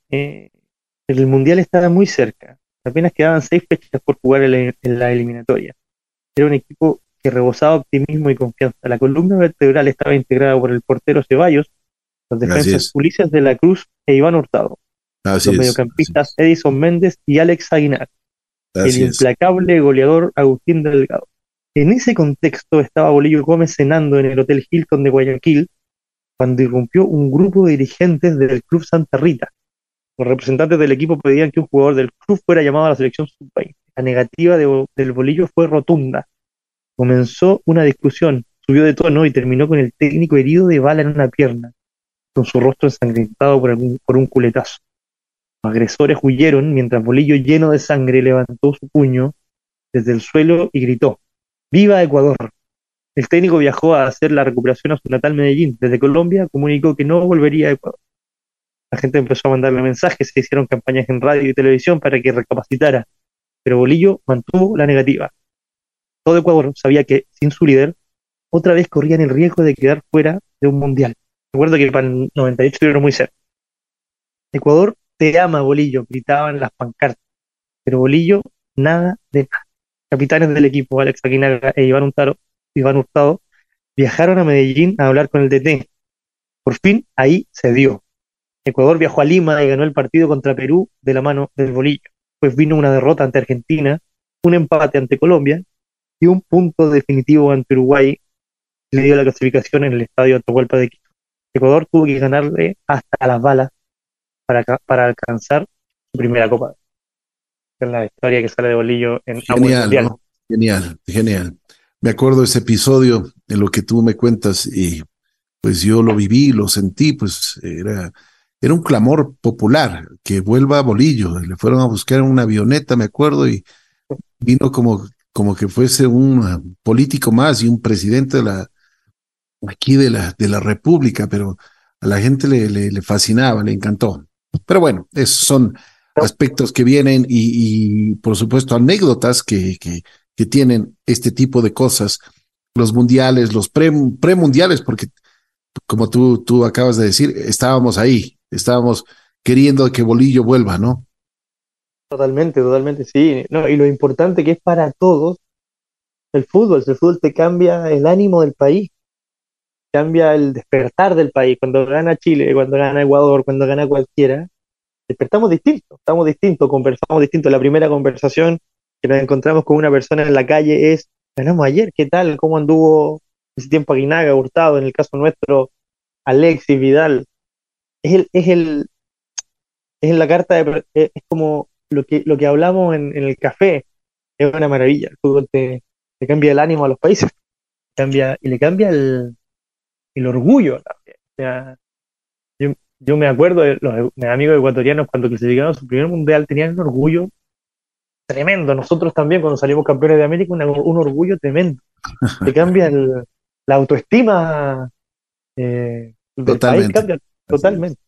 Eh, el Mundial estaba muy cerca. Apenas quedaban seis fechas por jugar en la, eliminatoria. Era un equipo que rebosaba optimismo y confianza. La columna vertebral estaba integrada por el portero Ceballos, los defensas Ulises de la Cruz e Iván Hurtado. los mediocampistas Edison Méndez y Alex Aguinar. el implacable goleador Agustín Delgado. En ese contexto estaba Bolillo Gómez cenando en el Hotel Hilton de Guayaquil cuando irrumpió un grupo de dirigentes del Club Santa Rita. Los representantes del equipo pedían que un jugador del club fuera llamado a la selección sub-20. La negativa del Bolillo fue rotunda. Comenzó una discusión, subió de tono y terminó con el técnico herido de bala en una pierna, con su rostro ensangrentado por, por un culetazo. Los agresores huyeron mientras Bolillo, lleno de sangre, levantó su puño desde el suelo y gritó: ¡Viva Ecuador! El técnico viajó a hacer la recuperación a su natal Medellín. Desde Colombia comunicó que no volvería a Ecuador. La gente empezó a mandarle mensajes, se hicieron campañas en radio y televisión para que recapacitara, pero Bolillo mantuvo la negativa. Todo Ecuador sabía que, sin su líder, otra vez corrían el riesgo de quedar fuera de un mundial. Recuerdo que para el 98 estuvieron muy cerca. Ecuador te ama, Bolillo, gritaban las pancartas. Pero Bolillo, nada de nada capitanes del equipo, Alex Aguinaga e Iván Hurtado, Iván Hurtado, viajaron a Medellín a hablar con el DT. Por fin, ahí se dio. Ecuador viajó a Lima y ganó el partido contra Perú de la mano del bolillo. Pues vino una derrota ante Argentina, un empate ante Colombia y un punto definitivo ante Uruguay le dio la clasificación en el estadio Atahualpa de Quito. Ecuador tuvo que ganarle hasta las balas para, para alcanzar su primera copa en la historia que sale de Bolillo en
genial, genial, genial. me acuerdo ese episodio en lo que tú me cuentas y pues yo lo viví, lo sentí, pues era, era un clamor popular que vuelva a Bolillo. Le fueron a buscar una avioneta, me acuerdo, y vino como, como que fuese un político más y un presidente de la, aquí de la, de la República, pero a la gente le, le, fascinaba, le encantó. Pero bueno, esos son aspectos que vienen y, por supuesto anécdotas que, que, que, tienen este tipo de cosas, los mundiales, los pre, premundiales, porque como tú, tú acabas de decir, estábamos ahí, estábamos queriendo que Bolillo vuelva, ¿no?
Totalmente, totalmente, sí. No, y lo importante que es para todos el fútbol, el fútbol te cambia el ánimo del país, cambia el despertar del país. Cuando gana Chile, cuando gana Ecuador, cuando gana cualquiera, despertamos distintos, estamos distintos, conversamos distintos. La primera conversación que nos encontramos con una persona en la calle es, ganamos ayer, ¿qué tal? ¿Cómo anduvo ese tiempo Aguinaga, Hurtado? En el caso nuestro, Alexis, Vidal. Es el, es el, es la carta de, es como lo que, lo que hablamos en, el café. Es una maravilla. El fútbol te, cambia el ánimo a los países. Cambia, y le cambia el, el orgullo yo, me acuerdo de los amigos ecuatorianos cuando clasificaron su primer mundial tenían un orgullo tremendo. Nosotros también, cuando salimos campeones de América, un orgullo tremendo. Te cambia la autoestima. Eh,
totalmente.
totalmente.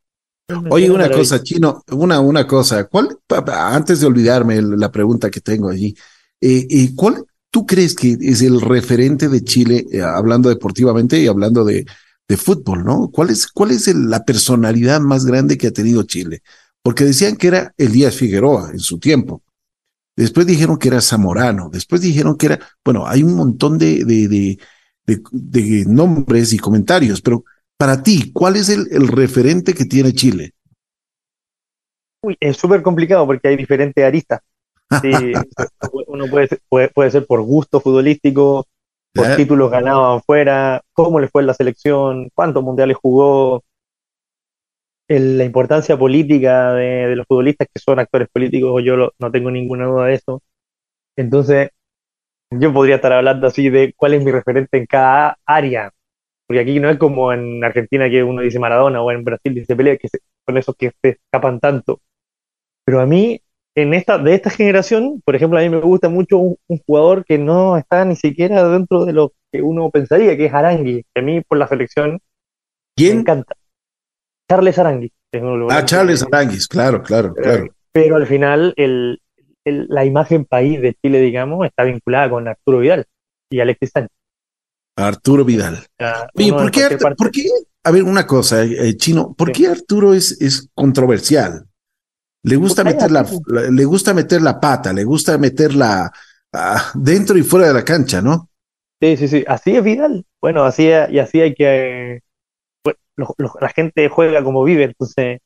Oye, una cosa, Chino, una, una cosa. ¿Cuál, antes de olvidarme la pregunta que tengo allí, eh, eh, ¿cuál tú crees que es el referente de Chile, eh, hablando deportivamente y hablando de, de fútbol, ¿no? ¿Cuál es, cuál es la personalidad más grande que ha tenido Chile? Porque decían que era Elías Figueroa en su tiempo. Después dijeron que era Zamorano. Después dijeron que era, bueno, hay un montón de, de, de, de nombres y comentarios, pero para ti, ¿cuál es el, el referente que tiene Chile?
Uy, es súper complicado porque hay diferentes aristas. Sí, uno puede ser, puede, ser por gusto futbolístico, por títulos ganados afuera, cómo le fue en la selección, cuántos mundiales jugó, la importancia política de, los futbolistas que son actores políticos, yo no tengo ninguna duda de eso. Entonces, yo podría estar hablando así de cuál es mi referente en cada área, porque aquí no es como en Argentina que uno dice Maradona o en Brasil dice Pelé, que son esos que se escapan tanto. Pero a mí, en esta, de esta generación, por ejemplo, a mí me gusta mucho un, jugador que no está ni siquiera dentro de lo que uno pensaría, que es Arangui, que a mí por la selección
¿Quién?
me encanta. Charles Arangui.
Ah, Charles Aranguis, claro, claro, claro.
Pero al final el, la imagen país de Chile, digamos, está vinculada con Arturo Vidal y Alexis Sánchez.
Arturo Vidal. Oye, ¿por qué, ¿por qué, A ver, una cosa, eh, Chino, ¿por qué Arturo es, es controversial? Le gusta, meter la, le gusta meter la pata, le gusta meterla ah, dentro y fuera de la cancha, ¿no?
Sí, sí, sí. Así es Vidal. Bueno, así y así hay que. la gente juega como vive, entonces,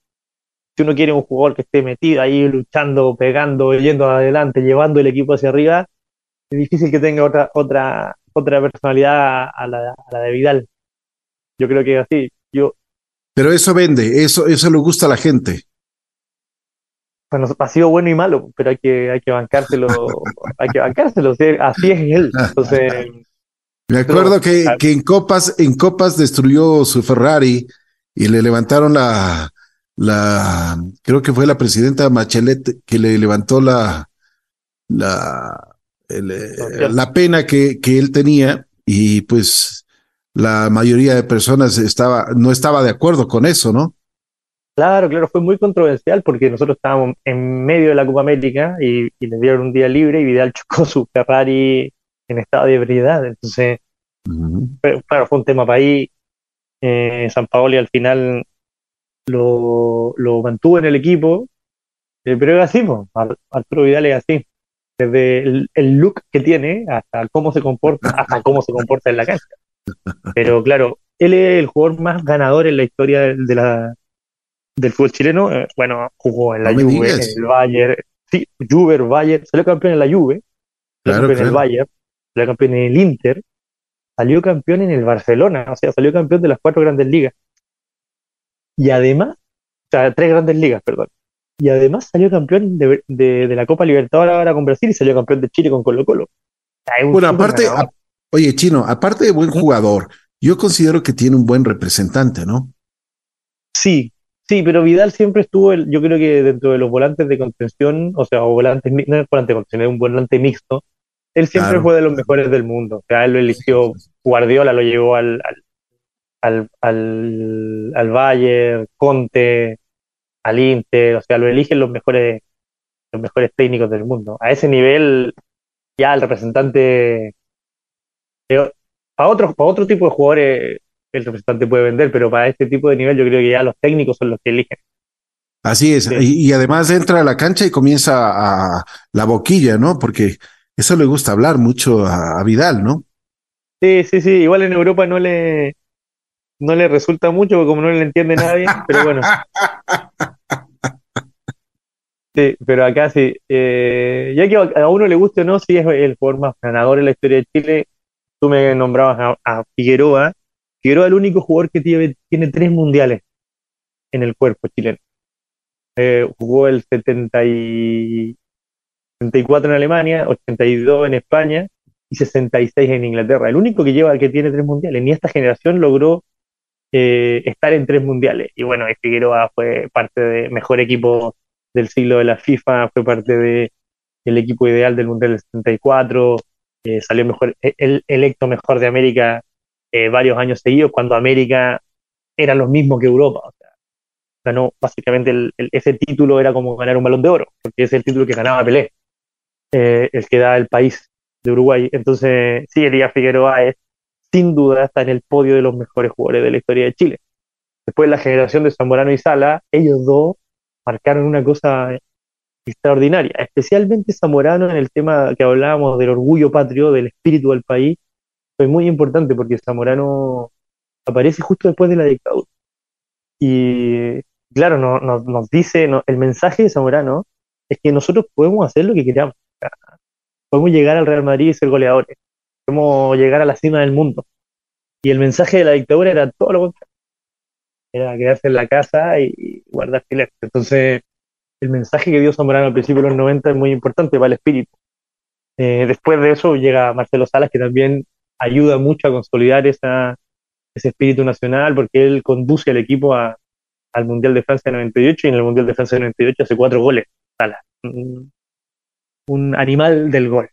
si uno quiere un jugador que esté metido ahí luchando, pegando, yendo adelante, llevando el equipo hacia arriba, es difícil que tenga otra, otra, otra personalidad a la, de Vidal. Yo creo que así. Yo,
Pero eso vende, eso, eso le gusta a la gente.
Bueno, ha sido bueno y malo, pero hay que, hay que bancárselo, hay que bancárselo, así es él. Entonces,
me acuerdo que, que en Copas, en Copas destruyó su Ferrari y le levantaron la, la, creo que fue la presidenta Machelet que le levantó la, la, eh, la pena que, que él tenía y pues la mayoría de personas estaba, no estaba de acuerdo con eso, ¿no?
Claro, claro, fue muy controversial porque nosotros estábamos en medio de la Copa América y, le dieron un día libre y Vidal chocó su Ferrari en estado de ebriedad. Entonces, claro, fue un tema para ahí. Eh, San Paoli al final lo, lo mantuvo en el equipo, eh, pero es así, Arturo Vidal es así desde el, look que tiene hasta cómo se comporta, hasta cómo se comporta en la cancha. Pero claro, él es el jugador más ganador en la historia de la, del fútbol chileno. Eh, bueno, jugó en la Juve, en el Bayern, sí, Juve, Bayern, salió campeón en la Juve, salió campeón en el Bayern, salió campeón en el Inter, salió campeón en el Barcelona, o sea, salió campeón de las cuatro grandes ligas. Y además, o sea, tres grandes ligas, perdón y además salió campeón de, de, la Copa Libertadores ahora con Brasil y salió campeón de Chile con Colo Colo.
bueno, aparte, Oye, Chino, aparte de buen jugador, yo considero que tiene un buen representante, ¿no?
Sí, sí, pero Vidal siempre estuvo, yo creo que dentro de los volantes de contención, o sea, o volantes, no es volante de contención, es un volante mixto, él siempre fue de los mejores del mundo. O sea, él lo eligió, Guardiola lo llevó al, al, al, al, Bayern, Conte, al Inter, o sea, lo eligen los mejores, los mejores técnicos del mundo. A ese nivel, ya el representante para otro, para otro tipo de jugadores el representante puede vender, pero para este tipo de nivel yo creo que ya los técnicos son los que eligen.
Así es, y, además entra a la cancha y comienza a la boquilla, ¿no? Porque eso le gusta hablar mucho a, Vidal, ¿no?
Sí, sí, sí, igual en Europa no le, no le resulta mucho, porque como no le entiende nadie, pero bueno. Sí, pero acá sí. Eh, ya que a uno le guste o no, sí es el jugador más ganador en la historia de Chile tú me nombrabas a, Figueroa. Figueroa es el único jugador que tiene, tiene tres mundiales en el cuerpo chileno. Eh, jugó el 74 en Alemania, 82 en España y 66 en Inglaterra. El único que lleva que tiene tres mundiales. Ni esta generación logró eh, estar en tres mundiales. Y bueno, Figueroa fue parte del mejor equipo del siglo de la FIFA, fue parte del equipo ideal del Mundial del 74, salió mejor, el, electo mejor de América eh, varios años seguidos, cuando América era lo mismo que Europa. O sea, ganó básicamente ese título era como ganar un balón de oro, porque es el título que ganaba Pelé, eh, el que da el país de Uruguay. Entonces, sí, Elías Figueroa es sin duda está en el podio de los mejores jugadores de la historia de Chile. Después la generación de Zamorano y Sala, ellos dos marcaron una cosa extraordinaria, especialmente Zamorano en el tema que hablábamos del orgullo patrio, del espíritu del país, fue muy importante porque Zamorano aparece justo después de la dictadura. Y claro, nos dice, el mensaje de Zamorano es que nosotros podemos hacer lo que queramos. Podemos llegar al Real Madrid y ser goleadores. Podemos llegar a la cima del mundo. Y el mensaje de la dictadura era todo lo contrario. Era quedarse en la casa y guardar silencio. Entonces, el mensaje que dio Zamorano al principio de los 90 es muy importante para el espíritu. Eh, después de eso llega Marcelo Salas, que también ayuda mucho a consolidar esa, ese espíritu nacional, porque él conduce al equipo al Mundial de Francia 98 y en el Mundial de Francia 98 hace cuatro goles. Salas, un, animal del gol.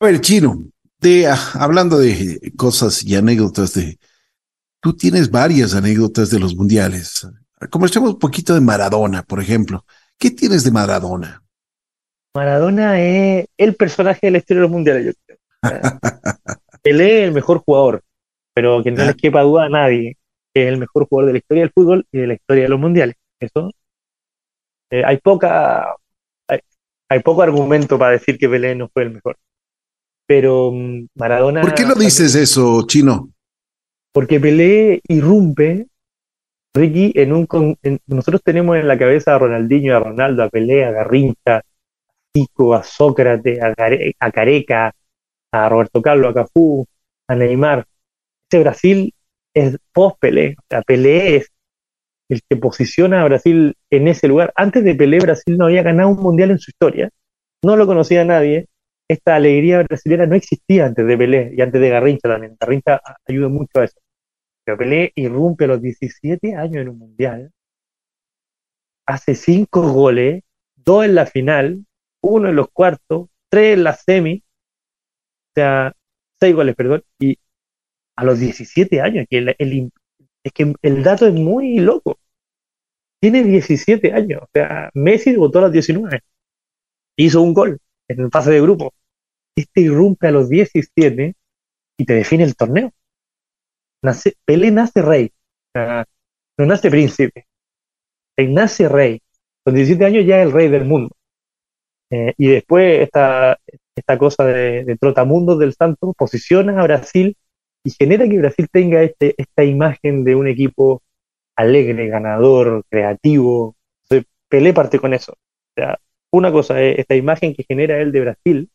A ver, Chino, de, ah, hablando de cosas y anécdotas de... Tú tienes varias anécdotas de los mundiales. Conversemos un poquito de Maradona, por ejemplo. ¿Qué tienes de Maradona?
Maradona es el personaje de la historia de los mundiales, yo creo. Él es el mejor jugador, pero que no ah. les quepa duda a nadie que es el mejor jugador de la historia del fútbol y de la historia de los mundiales. Eso eh, hay poca hay, poco argumento para decir que Pelé no fue el mejor. Pero mm, Maradona.
¿Por qué lo dices eso, Chino?
Porque Pelé irrumpe Ricky, en un nosotros tenemos en la cabeza a Ronaldinho, a Ronaldo, a Pelé, a Garrincha, a Pico, a Sócrates, a, Careca, a Roberto Carlos, a Cafú, a Neymar. Este Brasil es post-Pelé. O sea, Pelé es el que posiciona a Brasil en ese lugar. Antes de Pelé, Brasil no había ganado un mundial en su historia. No lo conocía nadie. Esta alegría brasileña no existía antes de Pelé y antes de Garrincha también. Garrincha ayuda mucho a eso. Pero Pelé irrumpe a los 17 años en un mundial, hace cinco goles, dos en la final, uno en los cuartos, tres en la semi, o sea, seis goles, perdón, y a los 17 años, que el, es que el dato es muy loco. Tiene 17 años, o sea, Messi votó a los 19, hizo un gol en el fase de grupo. Este irrumpe a los 17 y te define el torneo. Pelé nace rey, no nace príncipe, nace rey. Con 17 años ya es el rey del mundo. Eh, y después esta, esta cosa de, trotamundos del santo posiciona a Brasil y genera que Brasil tenga este, esta imagen de un equipo alegre, ganador, creativo. Pelé parte con eso. O sea, una cosa es esta imagen que genera él de Brasil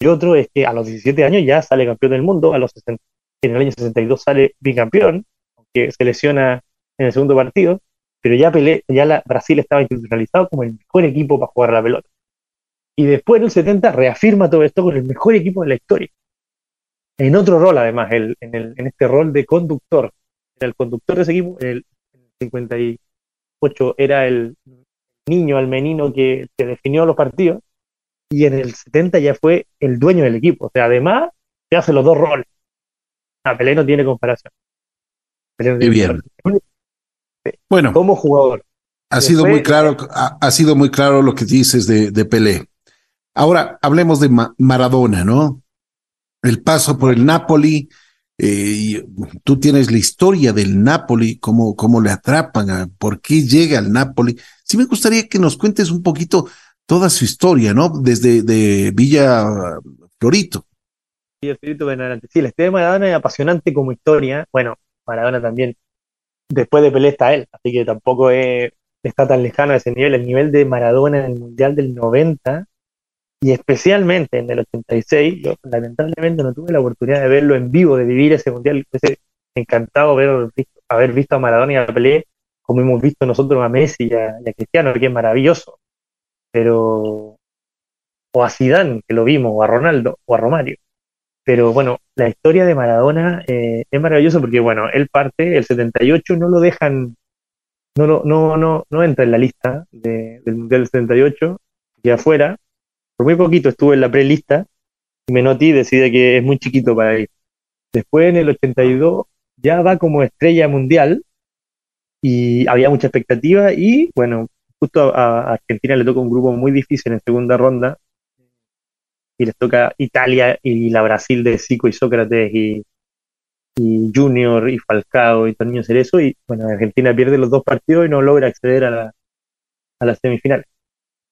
y otro es que a los 17 años ya sale campeón del mundo, a los 60, en el año 62 sale bicampeón, aunque se lesiona en el segundo partido, pero ya, ya la, Brasil estaba institucionalizado como el mejor equipo para jugar la pelota. Y después en el 70 reafirma todo esto con el mejor equipo de la historia. en otro rol además, el, en, el, en este rol de conductor. Era el conductor de ese equipo, el 58 era el niño, el menino que, que definió los partidos, y en el 70 ya fue el dueño del equipo. O sea, además, se hace los dos roles. A Pelé no tiene comparación.
Pelé bien.
Bueno, como jugador.
Ha sido muy claro, ha, sido muy claro lo que dices de, de Pelé. Ahora hablemos de Maradona, ¿no? El paso por el Napoli. Eh, tú tienes la historia del Napoli, cómo, cómo le atrapan, por qué llega al Napoli. Sí me gustaría que nos cuentes un poquito toda su historia, ¿no? Desde de Villa Florito.
Villa Florito Sí, la historia de Maradona es apasionante como historia. Bueno, Maradona también. Después de Pelé está él, así que tampoco está tan lejano a ese nivel. El nivel de Maradona en el Mundial del 90 y especialmente en el 86, yo lamentablemente no tuve la oportunidad de verlo en vivo, de vivir ese Mundial. Encantado ver, haber visto a Maradona y a Pelé como hemos visto nosotros a Messi y a, y a Cristiano, que es maravilloso pero o a Zidane, que lo vimos, o a Ronaldo, o a Romario. Pero bueno, la historia de Maradona eh, es maravillosa porque, bueno, él parte, el 78 no lo dejan, no, no, no, no, entra en la lista del Mundial del 78, que afuera, por muy poquito estuvo en la prelista, y Menotti decide que es muy chiquito para ir. Después en el 82 ya va como estrella mundial y había mucha expectativa y bueno, justo a, Argentina le toca un grupo muy difícil en segunda ronda y les toca Italia y la Brasil de Zico y Sócrates y, Junior y Falcao y Tonino Cerezo y bueno, Argentina pierde los dos partidos y no logra acceder a la, a las semifinales.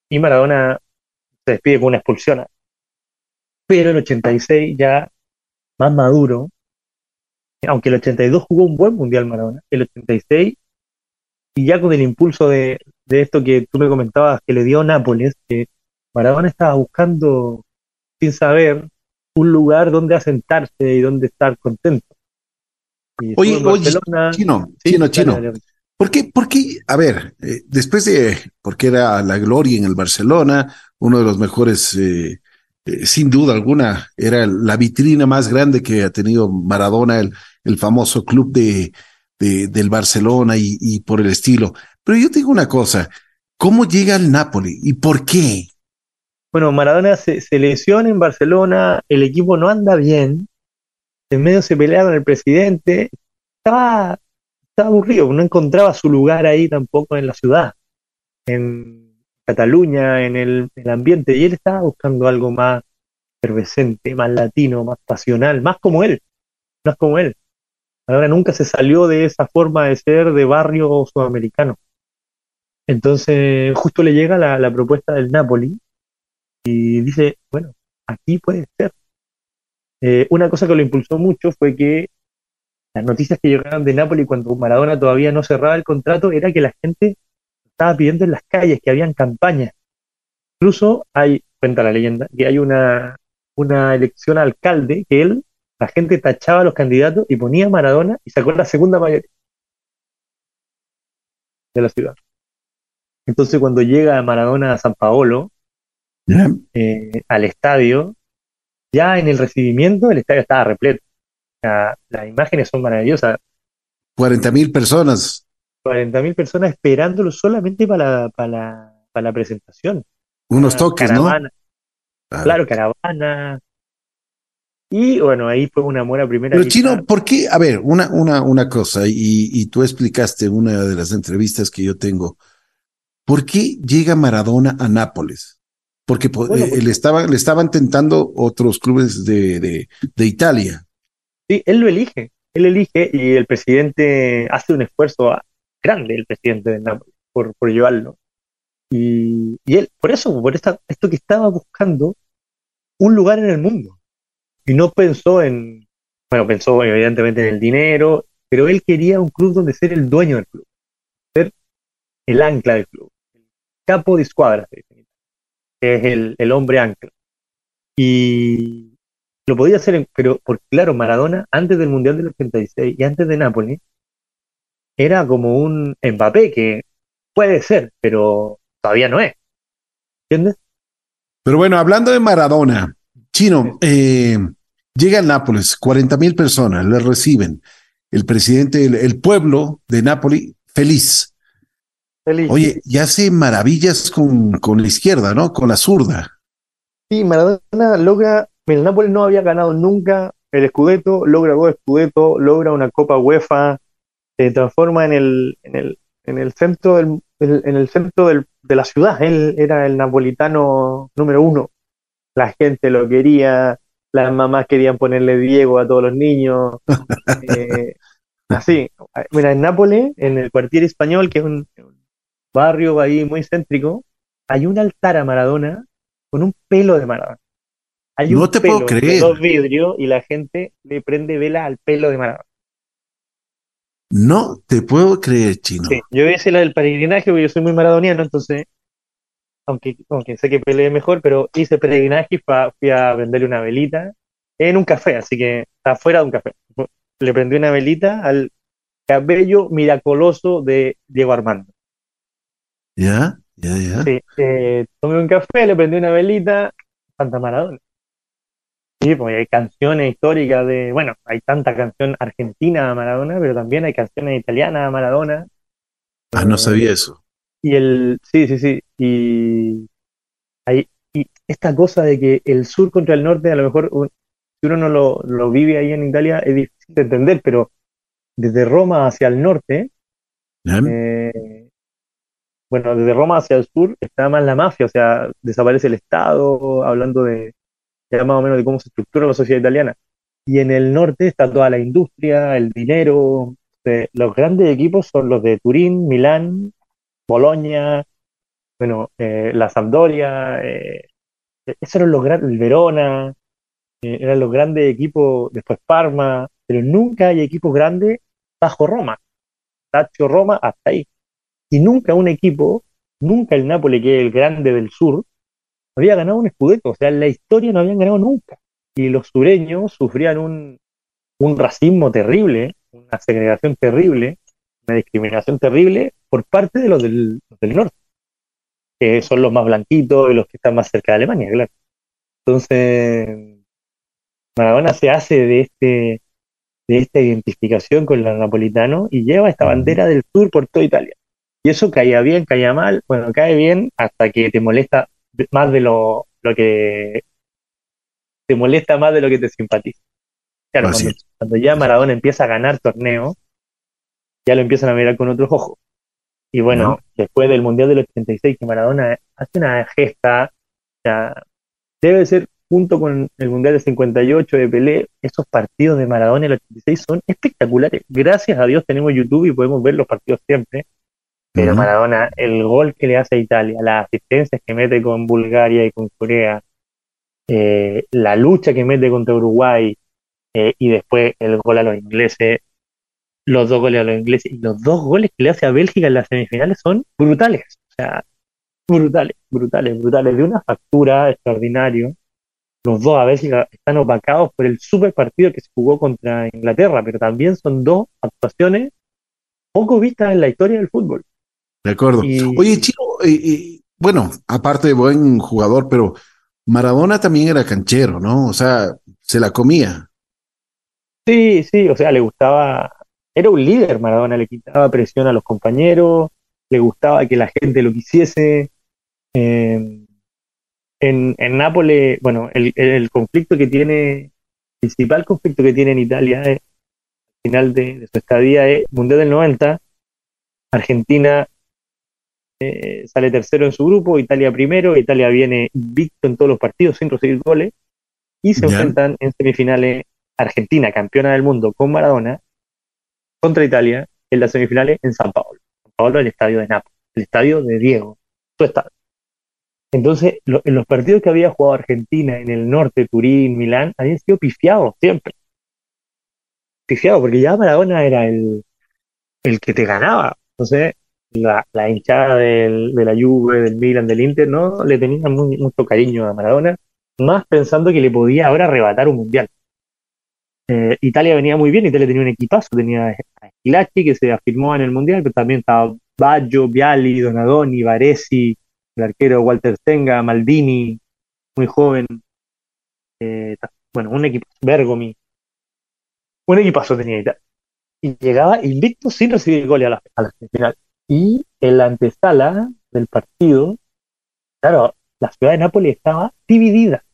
Y Maradona se despide con una expulsión. Pero el 86 ya más maduro, aunque el 82 jugó un buen mundial Maradona, el 86 y ya con el impulso de, de esto que tú me comentabas que le dio Nápoles, que Maradona estaba buscando, sin saber, un lugar donde asentarse y donde estar contento.
oye, oye, chino, chino, chino. ¿Por qué, por qué, a ver, eh, después de, porque era la gloria en el Barcelona, uno de los mejores, eh, eh, sin duda alguna, era la vitrina más grande que ha tenido Maradona, el, el famoso club de, de, del Barcelona y, por el estilo. Pero yo te digo una cosa, ¿cómo llega al Napoli y por qué?
Bueno, Maradona se, lesiona en Barcelona, el equipo no anda bien, en medio se pelea con el presidente, estaba, aburrido, no encontraba su lugar ahí tampoco en la ciudad, Cataluña, en el, ambiente, y él estaba buscando algo más efervescente, más latino, más pasional, más como él, más como él. Ahora nunca se salió de esa forma de ser de barrio sudamericano. Entonces, justo le llega la, propuesta del Napoli y dice, bueno, aquí puede ser. Eh, una cosa que lo impulsó mucho fue que las noticias que llegaban de Napoli cuando Maradona todavía no cerraba el contrato era que la gente estaba pidiendo en las calles, que habían campañas. Incluso hay, cuenta la leyenda, que hay una, una elección alcalde que él, la gente tachaba a los candidatos y ponía a Maradona y sacó la segunda mayoría de la ciudad. Entonces cuando llega Maradona a San Paolo, eh, al estadio, ya en el recibimiento el estadio estaba repleto. las imágenes son maravillosas.
40 mil personas.
40 mil personas esperándolo solamente para, para, la presentación.
Unos toques, ¿no?
Claro. caravana. Y bueno, ahí fue una buena primera.
Pero Chino, ¿por qué? A ver, una, una, una cosa, y, y tú explicaste una de las entrevistas que yo tengo ¿Por qué llega Maradona a Nápoles? Porque eh, le, estaban, le estaban tentando otros clubes de, de, Italia.
Sí, él lo elige, él elige y el presidente hace un esfuerzo grande, el presidente de Nápoles, por, por llevarlo. Y, y, él, por eso, por esta, esto que estaba buscando un lugar en el mundo. Y no pensó en, bueno, pensó evidentemente en el dinero, pero él quería un club donde ser el dueño del club, ser el ancla del club capo de escuadra, que es el, hombre ancla. Y lo podía hacer, pero porque claro, Maradona, antes del Mundial del 86 y antes de Nápoles, era como un Mbappé que puede ser, pero todavía no es. ¿Entiendes?
Pero bueno, hablando de Maradona, Chino, eh, llega a Nápoles, 40 mil personas le reciben. El presidente, el, el pueblo de Nápoles, feliz.
Feliz.
Oye, y hace maravillas con, con la izquierda, ¿no? Con la zurda.
Sí, Maradona logra, mira, Nápoles no había ganado nunca el Scudetto, logra dos Scudetto, logra una Copa UEFA, se transforma en el, en el, en el centro del, en el centro del, de la ciudad. Él era el napolitano número uno. La gente lo quería, las mamás querían ponerle Diego a todos los niños. eh, así, mira, en Nápoles, en el cuartier español, que es un, un barrio ahí muy céntrico, hay un altar a Maradona con un pelo de Maradona. Hay un
No te
pelo
puedo creer.
dos vidrios y la gente le prende vela al pelo de Maradona.
No te puedo creer, chino.
Sí, yo hice la del peregrinaje porque yo soy muy maradoniano, entonces, aunque, aunque sé que peleé mejor, pero hice peregrinaje y fui a, venderle una velita en un café, así que está fuera de un café. Le prendí una velita al cabello miraculoso de Diego Armando.
Ya, ya, ya.
Sí, eh, tomé un café, le prendí una velita, Santa Maradona. Sí, porque hay canciones históricas de, bueno, hay tanta canción argentina a Maradona, pero también hay canciones italianas a Maradona.
Ah, no sabía eso.
Y el, sí, sí, sí. Y, hay, y esta cosa de que el sur contra el norte, a lo mejor un- si uno no lo, lo vive ahí en Italia, es difícil de entender, pero desde Roma hacia el norte, eh, bueno, desde Roma hacia el sur está más la mafia, o sea, desaparece el Estado, hablando de ya más o menos de cómo se estructura la sociedad italiana. Y en el norte está toda la industria, el dinero. eh, los grandes equipos son los de Turín, Milán, Bolonia, bueno, eh, la Sampdoria, eh, esos eran los grandes, Verona, eh, eran los grandes equipos, después Parma, pero nunca hay equipos grandes bajo Roma. Lazio, Roma, hasta ahí. Y nunca un equipo, nunca el Napoli, que es el grande del sur, había ganado un Scudetto. O sea, en la historia no habían ganado nunca. Y los sureños sufrían un, un racismo terrible, una segregación terrible, una discriminación terrible por parte de los del, los norte, que son los más blanquitos y los que están más cerca de Alemania, claro. Entonces, Maradona se hace de este de esta identificación con el napolitano y lleva esta bandera del sur por toda Italia. Y eso caía bien, caía mal, bueno, cae bien hasta que te molesta más de lo, lo que te molesta más de lo que te simpatiza. Claro, cuando, cuando ya Maradona empieza a ganar torneos, ya lo empiezan a mirar con otros ojos. Y bueno, después del Mundial del 86, que Maradona hace una gesta, o sea, debe ser junto con el Mundial del 58 de Pelé, esos partidos de Maradona en el 86 son espectaculares. Gracias a Dios tenemos YouTube y podemos ver los partidos siempre. Pero. Maradona, el gol que le hace a Italia, las asistencias que mete con Bulgaria y con Corea, eh, la lucha que mete contra Uruguay eh, y después el gol a los ingleses, los dos goles a los ingleses y los dos goles que le hace a Bélgica en las semifinales son brutales. O sea, brutales, brutales, brutales, de una factura extraordinaria. Los dos a Bélgica están opacados por el super partido que se jugó contra Inglaterra, pero también son dos actuaciones poco vistas en la historia del fútbol.
De acuerdo.
Y-
Oye, eh, eh, bueno, aparte de buen jugador, pero Maradona también era canchero, ¿no? O sea, se la comía.
Sí, sí, o sea, le gustaba, era un líder Maradona, le quitaba presión a los compañeros, le gustaba que la gente lo quisiese. Eh, en, en Nápoles, bueno, el, el conflicto que tiene, principal conflicto que tiene en Italia es, al final de, de su estadía es Mundial del 90, Argentina eh, sale tercero en su grupo, Italia primero, Italia viene invicto en todos los partidos sin recibir goles, y se enfrentan en semifinales Argentina, campeona del mundo con Maradona, contra Italia en las semifinales en San Paolo. San Paolo, el estadio de Nápoles, el estadio de Diego, su estadio. Entonces, lo- en los partidos que había jugado Argentina en el norte, Turín, Milán, habían sido pifiados siempre. Pifiados, porque ya Maradona era el, el que te ganaba. Entonces, la, hinchada del- de la Juve, del Milan, del Inter, no le tenían muy- mucho cariño a Maradona, más pensando que le podía ahora arrebatar un mundial. Eh, Italia venía muy bien, Italia tenía un equipazo, tenía a Schillaci que se afirmó en el mundial, pero también estaba Baggio, Viali, Donadoni, Baresi, el arquero Walter Senga, Maldini, muy joven, eh, bueno, un equipo, Bergomi, un equipazo tenía Italia. Y llegaba invicto sin recibir goles a la, a la final. Y en la antesala del partido, claro, la ciudad de Nápoles estaba dividida.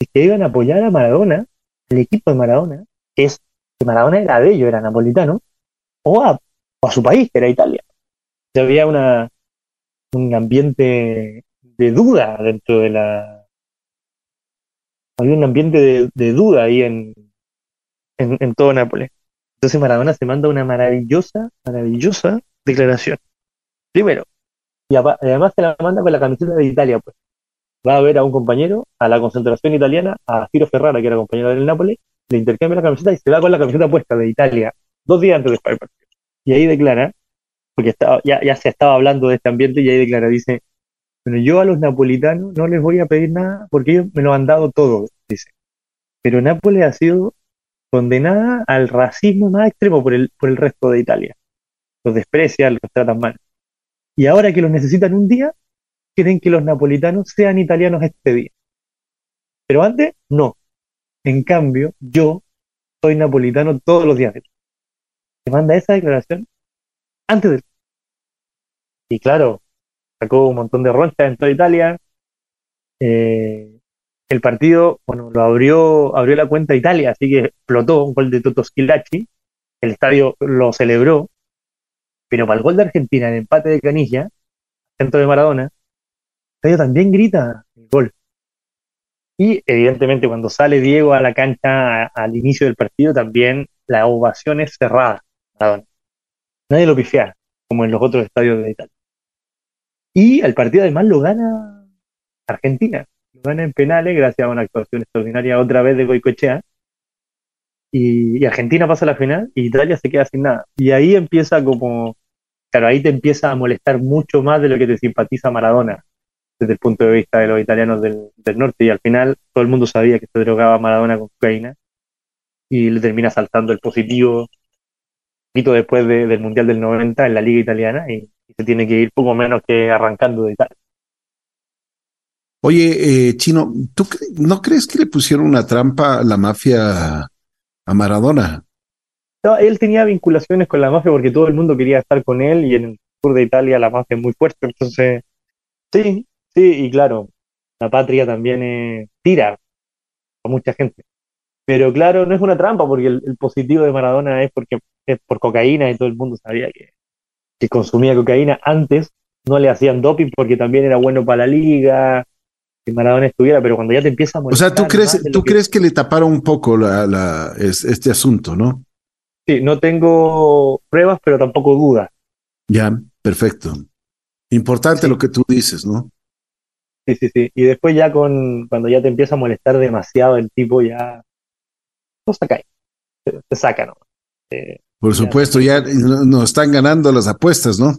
Si que iban a apoyar a Maradona, el equipo de Maradona, que es que Maradona era de ellos, era napolitano, o a, o a su país, que era Italia. Y había una, un ambiente de duda dentro de la. Había un ambiente de, de duda ahí en, en, en todo Nápoles. Entonces Maradona se manda una maravillosa, maravillosa declaración. Primero, y además se la manda con la camiseta de Italia, pues. Va a ver a un compañero, a la concentración italiana, a Ciro Ferrara, que era compañero del Nápoles, le intercambia la camiseta y se va con la camiseta puesta de Italia, dos días antes de partido. Y ahí declara, porque estaba, ya, ya se estaba hablando de este ambiente, y ahí declara, dice, bueno, yo a los napolitanos no les voy a pedir nada porque ellos me lo han dado todo, dice. Pero Nápoles ha sido condenada al racismo más extremo por el, por el resto de Italia. Los desprecian, los tratan mal. Y ahora que los necesitan un día, quieren que los napolitanos sean italianos este día. Pero antes, no. En cambio, yo soy napolitano todos los días. Se manda esa declaración antes del. Y claro, sacó un montón de ronchas en toda Italia. Eh, el partido, bueno, lo abrió, abrió la cuenta Italia, así que explotó un gol de Toto. El estadio lo celebró, pero para el gol de Argentina, el empate de Canilla, centro de Maradona, estadio también grita el gol. Y evidentemente cuando sale Diego a la cancha al inicio del partido, también la ovación es cerrada. Maradona. Nadie lo pifea, como en los otros estadios de Italia. Y el partido además lo gana Argentina. Lo gana en penales gracias a una actuación extraordinaria otra vez de Goicoechea. Y, y Argentina pasa a la final y Italia se queda sin nada. Y ahí empieza como, claro, ahí te empieza a molestar mucho más de lo que te simpatiza Maradona desde el punto de vista de los italianos del, del norte. Y al final todo el mundo sabía que se drogaba Maradona con cocaína y le termina saltando el positivo poquito después de- del Mundial del 90 en la Liga Italiana y, y se tiene que ir poco menos que arrancando de Italia.
Oye, eh, Chino, ¿tú cre- no crees que le pusieron una trampa a la mafia a Maradona?
Él tenía vinculaciones con la mafia porque todo el mundo quería estar con él y en el sur de Italia la mafia es muy fuerte, entonces sí, sí, y claro, la patria también eh, tira a mucha gente. Pero claro, no es una trampa porque el, el positivo de Maradona es porque es por cocaína y todo el mundo sabía que, que consumía cocaína. Antes no le hacían doping porque también era bueno para la liga, que Maradona estuviera, pero cuando ya te empieza a
O sea, ¿tú
molestar
crees, tú
que-
crees que le taparon un poco la, la- es- este asunto, no?
Sí, no tengo pruebas, pero tampoco dudas.
Ya, perfecto. Importante
Sí.
lo que tú dices, ¿no?
Sí, sí, sí. Y después ya con, cuando ya te empieza a molestar demasiado el tipo, ya lo saca ahí. Te, te saca, ¿no? Eh,
Por supuesto, ya no- nos están ganando las apuestas, ¿no?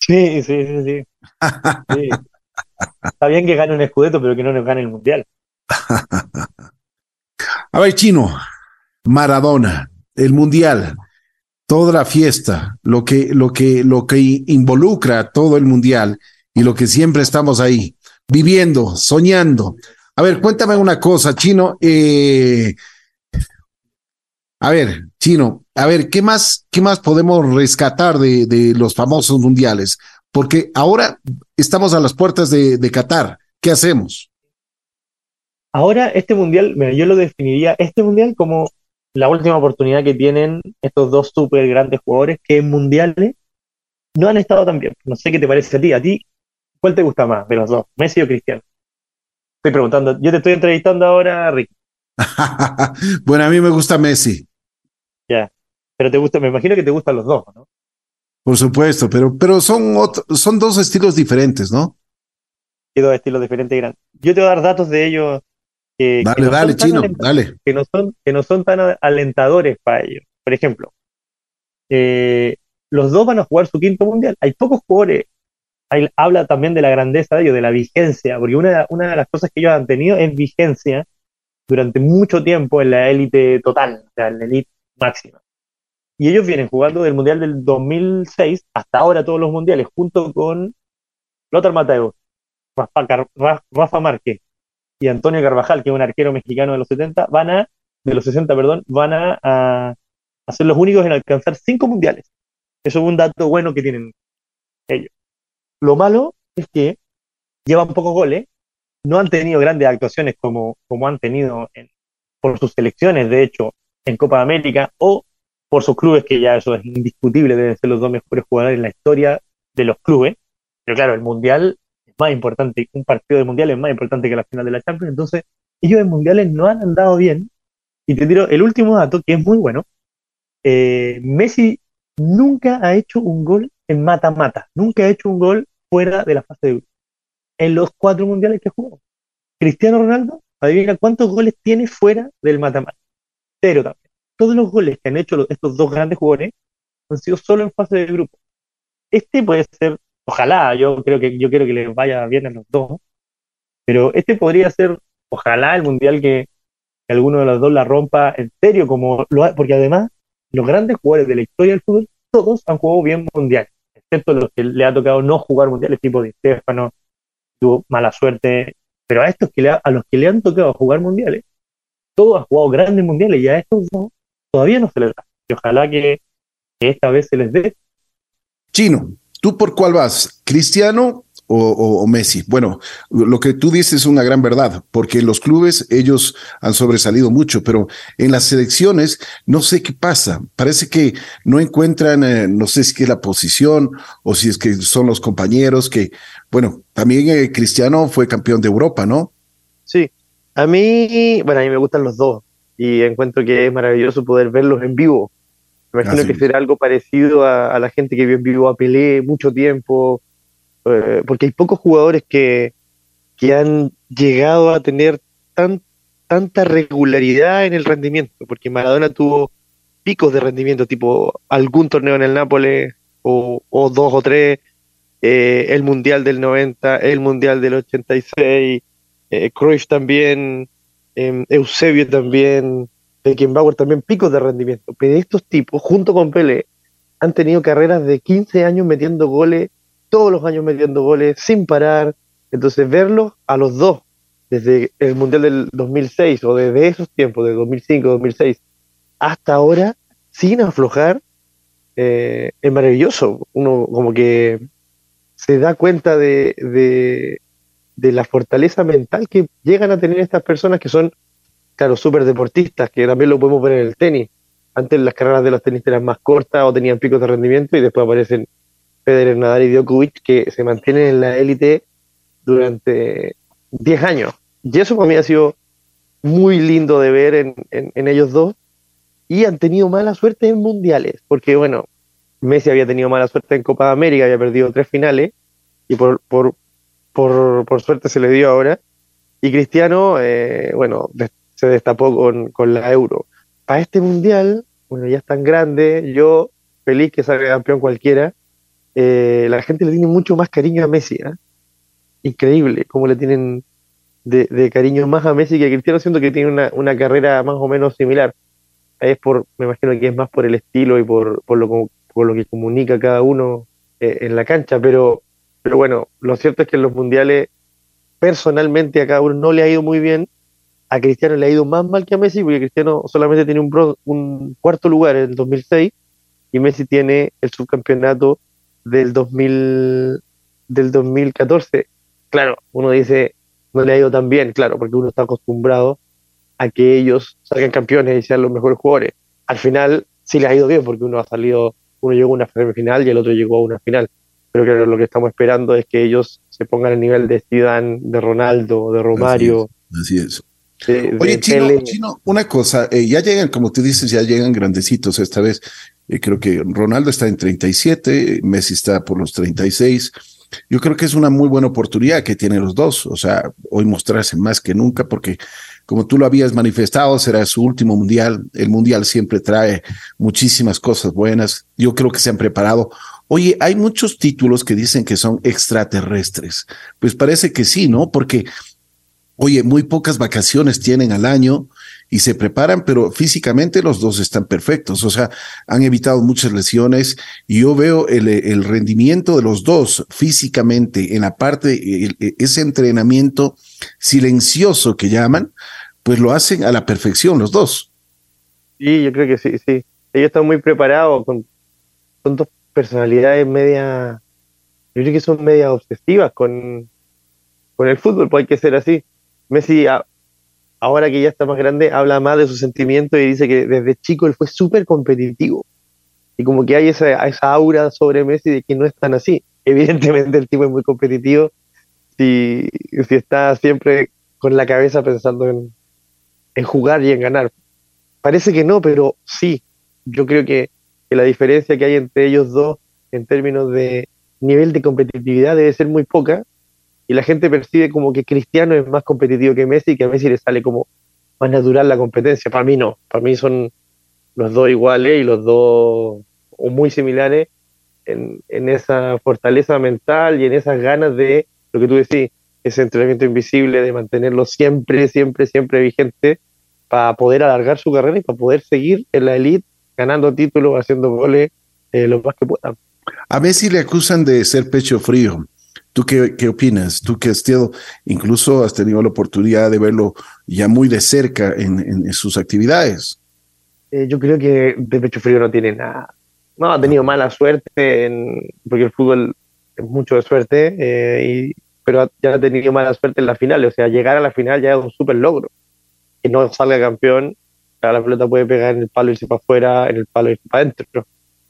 sí, sí, sí, sí. Sí. Está bien que gane un escudeto, pero que no nos gane el mundial.
A ver, Chino, Maradona, el Mundial, toda la fiesta, lo que, lo que, lo que involucra todo el Mundial y lo que siempre estamos ahí, viviendo, soñando. A ver, cuéntame una cosa, Chino. eh, a ver, Chino, a ver, ¿qué más, qué más podemos rescatar de, de los famosos mundiales? Porque ahora estamos a las puertas de, de Qatar. ¿Qué hacemos?
Ahora, este mundial, mira, yo lo definiría, este mundial como la última oportunidad que tienen estos dos súper grandes jugadores que en mundiales no han estado tan bien. No sé qué te parece a ti. ¿A ti cuál te gusta más de los dos, Messi o Cristiano? Estoy preguntando, yo te estoy entrevistando ahora, Ricky.
bueno, a mí me gusta Messi.
Pero te gusta, me imagino que te gustan los dos, ¿no?
Por supuesto, pero, pero son, otro- son dos estilos diferentes, ¿no?
Hay dos estilos diferentes y grandes. Yo te voy a dar datos de ellos que, que
Dale,
no
dale, chino, dale.
que no son, que no son tan alentadores para ellos. Por ejemplo, eh, los dos van a jugar su quinto mundial. Hay pocos jugadores. Hay- habla también de la grandeza de ellos, de la vigencia, porque una, una de las cosas que ellos han tenido es vigencia durante mucho tiempo en la élite total, o sea, en la élite máxima. Y ellos vienen jugando del mundial del 2006 hasta ahora todos los mundiales, junto con Lothar Matthäus, Rafa, Rafa Márquez,
y Antonio Carvajal, que es un arquero mexicano de los 70, van a, de los 60, perdón, van a, a, ser los únicos en alcanzar cinco mundiales. Eso es un dato bueno que tienen ellos. Lo malo es que llevan pocos goles, no han tenido grandes actuaciones como, como han tenido por sus selecciones, de hecho, en Copa América, o por sus clubes, que ya eso es indiscutible, deben ser los dos mejores jugadores en la historia de los clubes. Pero claro, el Mundial más importante, un partido de Mundial es más importante que la final de la Champions, entonces ellos en Mundiales no han andado bien. Y te tiro el último dato, que es muy bueno. Eh, Messi nunca ha hecho un gol en mata-mata, nunca ha hecho un gol fuera de la fase de grupo, en los cuatro mundiales que jugó. Cristiano Ronaldo, adivina cuántos goles tiene fuera del mata-mata. Cero también todos los goles que han hecho estos dos grandes jugadores han sido solo en fase de grupo. Este puede ser, ojalá, yo creo que yo quiero que les vaya bien a los dos, pero este podría ser, ojalá, el mundial que, alguno de los dos la rompa en serio, como lo porque además los grandes jugadores de la historia del fútbol, todos han jugado bien mundial, excepto los que le ha tocado no jugar mundiales, tipo Di Stefano, tuvo mala suerte, pero a estos que a los que le han tocado jugar mundiales, todos han jugado grandes mundiales y a estos dos todavía no se les da. Y ojalá que, esta vez se les dé.
Chino, ¿tú por cuál vas? ¿Cristiano o, Messi? Bueno, lo que tú dices es una gran verdad, porque los clubes ellos han sobresalido mucho, pero en las selecciones no sé qué pasa. Parece que no encuentran, eh, no sé si es la posición o si es que son los compañeros que, bueno, también eh, Cristiano fue campeón de Europa, ¿no?
Sí, a mí, bueno, a mí me gustan los dos y encuentro que es maravilloso poder verlos en vivo. Me imagino que será algo parecido a, la gente que vio en vivo a Pelé mucho tiempo, eh, porque hay pocos jugadores que, que han llegado a tener tan, tanta regularidad en el rendimiento, porque Maradona tuvo picos de rendimiento, tipo algún torneo en el Nápoles, o, o dos o tres, eh, el Mundial del 90, el Mundial del 86, eh, Cruyff también, Em, Eusebio también, Beckenbauer también, picos de rendimiento. Pero estos tipos, junto con Pelé, han tenido carreras de 15 años metiendo goles, todos los años metiendo goles, sin parar. Entonces, verlos a los dos, desde el Mundial del 2006 o desde esos tiempos, de 2005, 2006, hasta ahora, sin aflojar, eh, es maravilloso. Uno como que se da cuenta de, de la fortaleza mental que llegan a tener estas personas que son, claro, súper deportistas, que también lo podemos ver en el tenis. Antes las carreras de los tenistas eran más cortas o tenían picos de rendimiento y después aparecen Federer, Nadal y Djokovic que se mantienen en la élite durante 10 años. Y eso para mí ha sido muy lindo de ver en, en, ellos dos. Y han tenido mala suerte en mundiales, porque bueno, Messi había tenido mala suerte en Copa de América, había perdido tres finales, y por, por, por, por suerte se le dio ahora. Y Cristiano, eh, bueno, se destapó con, con la Euro. Para este Mundial, bueno, ya es tan grande, yo feliz que salga campeón cualquiera, eh, la gente le tiene mucho más cariño a Messi. ¿eh? Increíble cómo le tienen de, de, cariño más a Messi que a Cristiano, siento que tiene una, una, carrera más o menos similar. Es por, me imagino que es más por el estilo y por, por, lo, por lo que comunica cada uno en la cancha, pero pero bueno, lo cierto es que en los mundiales, personalmente a cada uno no le ha ido muy bien. A Cristiano le ha ido más mal que a Messi, porque Cristiano solamente tiene un, un cuarto lugar en el 2006 y Messi tiene el subcampeonato del, 2000, del 2014. Claro, uno dice, no le ha ido tan bien, claro, porque uno está acostumbrado a que ellos salgan campeones y sean los mejores jugadores. Al final sí le ha ido bien, porque uno ha salido, uno llegó a una semifinal y el otro llegó a una final pero que lo que estamos esperando es que ellos se pongan al nivel de Zidane, de Ronaldo, de Romario.
Así es. Oye, Chino, una cosa, eh, ya llegan, como tú dices, ya llegan grandecitos esta vez. Eh, creo que Ronaldo está en 37, Messi está por los 36. Yo creo que es una muy buena oportunidad que tienen los dos. O sea, hoy mostrarse más que nunca, porque como tú lo habías manifestado, será su último mundial. El mundial siempre trae muchísimas cosas buenas. Yo creo que se han preparado Oye, hay muchos títulos que dicen que son extraterrestres. Pues parece que sí, ¿no? Porque, oye, muy pocas vacaciones tienen al año y se preparan, pero físicamente los dos están perfectos. O sea, han evitado muchas lesiones y yo veo el, rendimiento de los dos físicamente en la parte, ese entrenamiento silencioso que llaman, pues lo hacen a la perfección los dos.
Sí, yo creo que sí, sí. Ellos están muy preparados, con, son dos personalidades media, yo creo que son media obsesivas con, con el fútbol, pues hay que ser así. Messi, ahora que ya está más grande, habla más de sus sentimientos y dice que desde chico él fue súper competitivo. Y como que hay esa, esa aura sobre Messi de que no es tan así. Evidentemente el tipo es muy competitivo si, si está siempre con la cabeza pensando en, en jugar y en ganar. Parece que no, pero sí. Yo creo que, la diferencia que hay entre ellos dos en términos de nivel de competitividad debe ser muy poca. Y la gente percibe como que Cristiano es más competitivo que Messi y que a Messi le sale como más natural la competencia. Para mí no. Para mí son los dos iguales y los dos muy similares en, en esa fortaleza mental y en esas ganas de, lo que tú decís, ese entrenamiento invisible, de mantenerlo siempre, siempre, siempre vigente para poder alargar su carrera y para poder seguir en la elite, ganando títulos, haciendo goles eh, lo más que puedan.
A Messi le acusan de ser pecho frío. ¿Tú qué, qué opinas? Tú que has tenido, incluso has tenido la oportunidad de verlo ya muy de cerca en, en, sus actividades.
Eh, yo creo que de pecho frío no tiene nada. No, ha tenido mala suerte, en, porque el fútbol es mucho de suerte, eh, y, pero ya ha tenido mala suerte en la final. O sea, llegar a la final ya es un súper logro que no salga campeón, la pelota puede pegar en el palo y irse para afuera, en el palo y irse para adentro.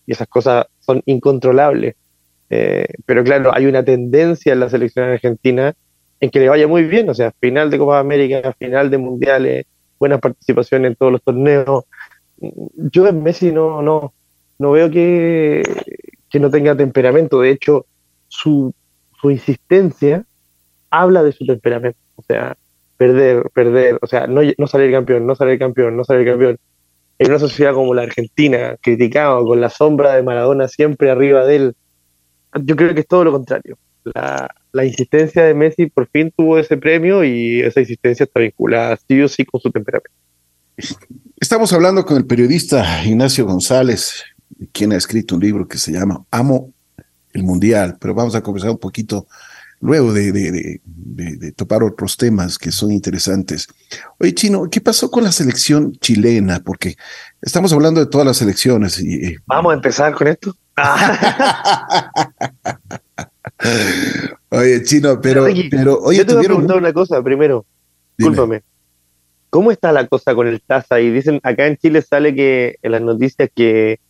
Y esas cosas son incontrolables. Eh, pero claro, hay una tendencia en la selección argentina en que le vaya muy bien, o sea, final de Copa América, final de Mundiales, buena participación en todos los torneos. Yo en Messi no, no, no veo que, que no tenga temperamento, de hecho, su, su insistencia habla de su temperamento. O sea, perder, perder, o sea, no, no salir campeón, no salir campeón, no salir campeón. En una sociedad como la Argentina, criticado, con la sombra de Maradona siempre arriba de él, yo creo que es todo lo contrario. La, la insistencia de Messi por fin tuvo ese premio y esa insistencia está vinculada sí o sí con su temperamento.
Estamos hablando con el periodista Ignacio González, quien ha escrito un libro que se llama Amo el Mundial, pero vamos a conversar un poquito luego de, de, de, topar otros temas que son interesantes. Oye, Chino, ¿qué pasó con la selección chilena? Porque estamos hablando de todas las selecciones. Y,
Vamos a empezar con esto.
oye, Chino, pero, pero oye,
yo te voy a preguntar una cosa primero. Discúlpame. ¿Cómo está la cosa con el Taza? Y dicen, acá en Chile sale que en las noticias que,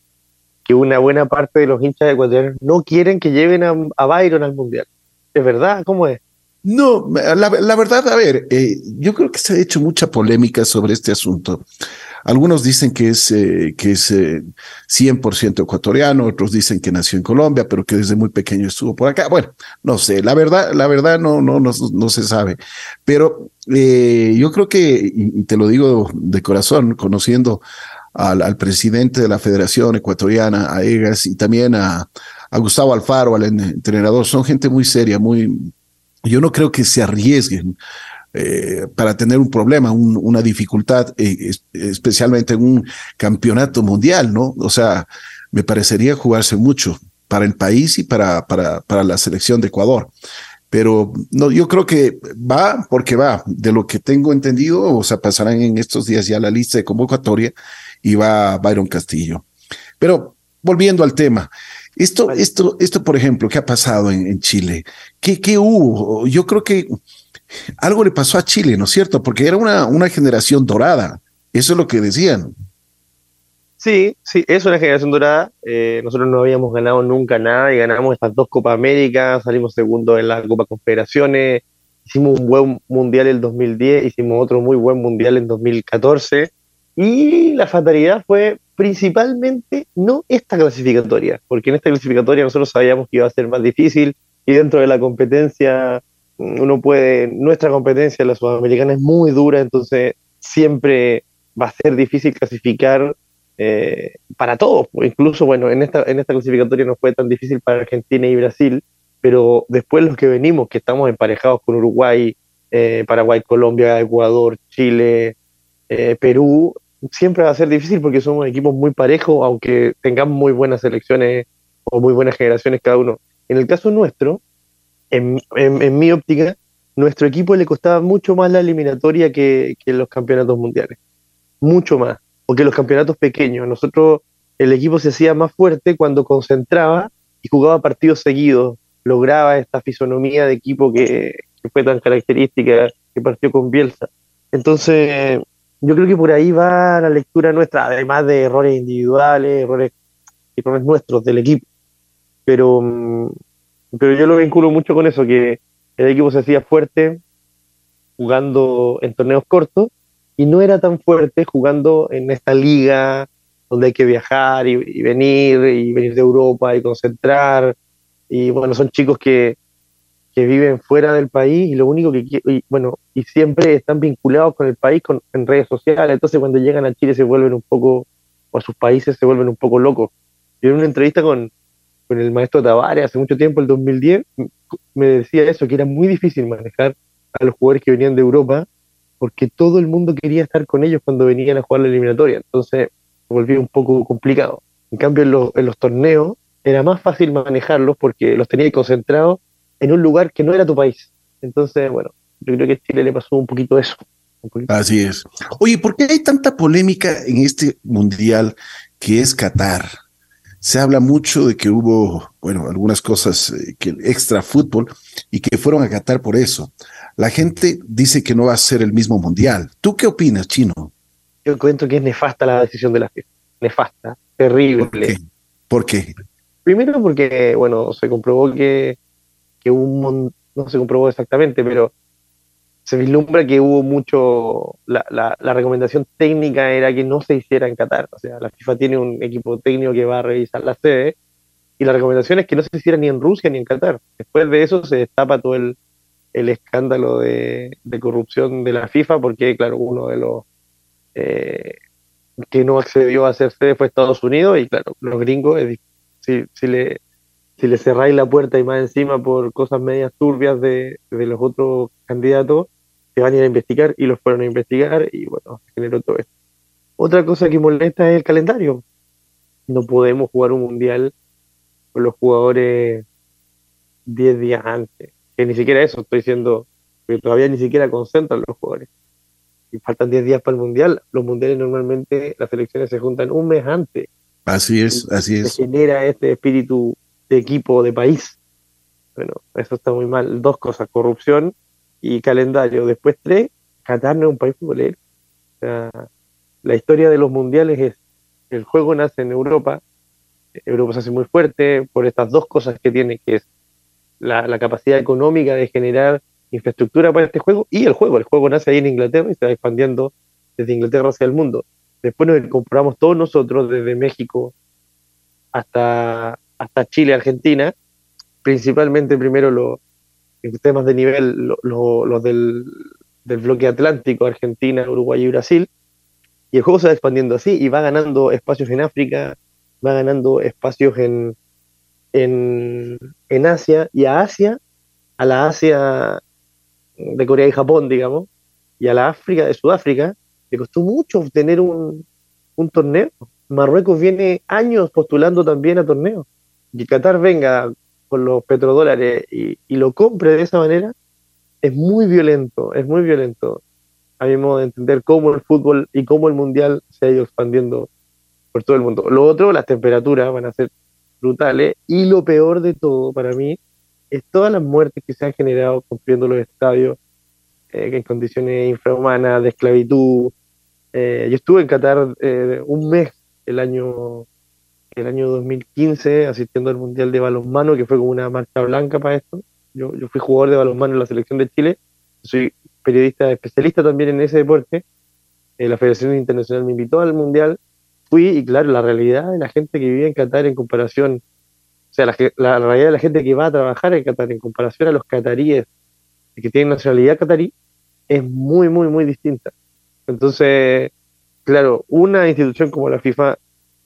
que una buena parte de los hinchas ecuatorianos no quieren que lleven a, a Byron al Mundial. ¿Es verdad? ¿Cómo es?
No, la, verdad, a ver, eh, yo creo que se ha hecho mucha polémica sobre este asunto. Algunos dicen que es, eh, que es 100% eh, ecuatoriano, otros dicen que nació en Colombia, pero que desde muy pequeño estuvo por acá. Bueno, no sé, la verdad, la verdad no, no, no, se sabe. Pero yo creo que, y, te lo digo de corazón, conociendo al, al presidente de la Federación Ecuatoriana, a EGAS, y también a, a Gustavo Alfaro, al entrenador, son gente muy seria, muy... Yo no creo que se arriesguen eh, para tener un problema, una dificultad, eh, especialmente en un campeonato mundial, ¿no? O sea, me parecería jugarse mucho para el país y para, para, para la selección de Ecuador. Pero no, yo creo que va porque va. De lo que tengo entendido, o sea, pasarán en estos días ya la lista de convocatoria y va Byron Castillo. Pero volviendo al tema, esto, esto, esto, por ejemplo, ¿qué ha pasado en, Chile? ¿Qué, ¿Qué, hubo? Yo creo que algo le pasó a Chile, ¿no es cierto? Porque era una, una generación dorada. Eso es lo que decían.
Sí, sí, es una generación dorada. Eh, nosotros no habíamos ganado nunca nada y ganamos estas dos Copas Américas, salimos segundo en la Copa Confederaciones, hicimos un buen mundial en 2010, hicimos otro muy buen mundial en 2014 y la fatalidad fue principalmente no esta clasificatoria, porque en esta clasificatoria nosotros sabíamos que iba a ser más difícil y dentro de la competencia uno puede, nuestra competencia, la sudamericana es muy dura, entonces siempre va a ser difícil clasificar eh, para todos, incluso bueno, en esta, en esta clasificatoria no fue tan difícil para Argentina y Brasil, pero después los que venimos, que estamos emparejados con Uruguay, eh, Paraguay, Colombia, Ecuador, Chile, eh, Perú, siempre va a ser difícil porque somos equipos muy parejos, aunque tengamos muy buenas selecciones o muy buenas generaciones cada uno. En el caso nuestro, en, mi óptica, nuestro equipo le costaba mucho más la eliminatoria que, que los campeonatos mundiales. Mucho más. O que los campeonatos pequeños. Nosotros, el equipo se hacía más fuerte cuando concentraba y jugaba partidos seguidos. Lograba esta fisonomía de equipo que, que fue tan característica que partió con Bielsa. Entonces, yo creo que por ahí va la lectura nuestra, además de errores individuales, errores, errores nuestros del equipo. Pero, mm, pero yo lo vinculo mucho con eso, que el equipo se hacía fuerte jugando en torneos cortos y no era tan fuerte jugando en esta liga donde hay que viajar y, y venir y venir de Europa y concentrar. Y bueno, son chicos que, que viven fuera del país y lo único que y, bueno y siempre están vinculados con el país con, en redes sociales entonces cuando llegan a Chile se vuelven un poco o a sus países se vuelven un poco locos yo en una entrevista con, con el maestro Tavares hace mucho tiempo el 2010 me decía eso que era muy difícil manejar a los jugadores que venían de Europa porque todo el mundo quería estar con ellos cuando venían a jugar la eliminatoria entonces volvía un poco complicado en cambio en los, en los torneos era más fácil manejarlos porque los tenía concentrados en un lugar que no era tu país. Entonces, bueno, yo creo que a Chile le pasó un poquito eso. Un poquito.
Así es. Oye, ¿por qué hay tanta polémica en este mundial que es Qatar? Se habla mucho de que hubo, bueno, algunas cosas eh, que extra fútbol y que fueron a Qatar por eso. La gente dice que no va a ser el mismo mundial. ¿Tú qué opinas, Chino?
Yo encuentro que es nefasta la decisión de la FIFA. Nefasta, terrible.
¿Por qué? ¿Por qué?
Primero porque, bueno, se comprobó que que un no se comprobó exactamente, pero se vislumbra que hubo mucho, la, la, la, recomendación técnica era que no se hiciera en Qatar, o sea, la FIFA tiene un equipo técnico que va a revisar la sede, y la recomendación es que no se hiciera ni en Rusia ni en Qatar. Después de eso se destapa todo el, escándalo de, corrupción de la FIFA, porque claro, uno de los eh, que no accedió a hacer sede fue Estados Unidos, y claro, los gringos, si, le si le cerráis la puerta y más encima por cosas medias turbias de los otros candidatos, se van a ir a investigar y los fueron a investigar y bueno, generó todo esto. Otra cosa que molesta es el calendario. No podemos jugar un mundial con los jugadores 10 días antes. Que ni siquiera eso estoy diciendo, que todavía ni siquiera concentran los jugadores. Y faltan 10 días para el mundial. Los mundiales normalmente las elecciones se juntan un mes antes.
Así es, así es.
Se genera este espíritu de equipo, de país. Bueno, eso está muy mal. Dos cosas, corrupción y calendario. Después tres, Qatar no es un país futbolero. O sea, la historia de los mundiales es, el juego nace en Europa, Europa se hace muy fuerte por estas dos cosas que tiene, que es la, capacidad económica de generar infraestructura para este juego y el juego. El juego nace ahí en Inglaterra y se va expandiendo desde Inglaterra hacia el mundo. Después nos compramos todos nosotros, desde México hasta, hasta Chile, Argentina, principalmente primero los temas de nivel, los lo, lo del, del, bloque atlántico, Argentina, Uruguay y Brasil, y el juego se va expandiendo así y va ganando espacios en África, va ganando espacios en, en, en Asia, y a Asia, a la Asia de Corea y Japón, digamos, y a la África de Sudáfrica, le costó mucho obtener un, un torneo. Marruecos viene años postulando también a torneos y Qatar venga con los petrodólares y, lo compre de esa manera, es muy violento, es muy violento. A mi modo de entender cómo el fútbol y cómo el mundial se ha ido expandiendo por todo el mundo. Lo otro, las temperaturas van a ser brutales y lo peor de todo para mí es todas las muertes que se han generado cumpliendo los estadios eh, en condiciones infrahumanas, de esclavitud. Eh, yo estuve en Qatar eh, un mes el año el año 2015 asistiendo al Mundial de Balonmano, que fue como una marcha blanca para esto. Yo, yo fui jugador de balonmano en la selección de Chile, soy periodista especialista también en ese deporte. Eh, la Federación Internacional me invitó al Mundial, fui y claro, la realidad de la gente que vivía en Qatar en comparación, o sea, la, la, realidad de la gente que va a trabajar en Qatar en comparación a los cataríes que tienen nacionalidad catarí, es muy, muy, muy distinta. Entonces, claro, una institución como la FIFA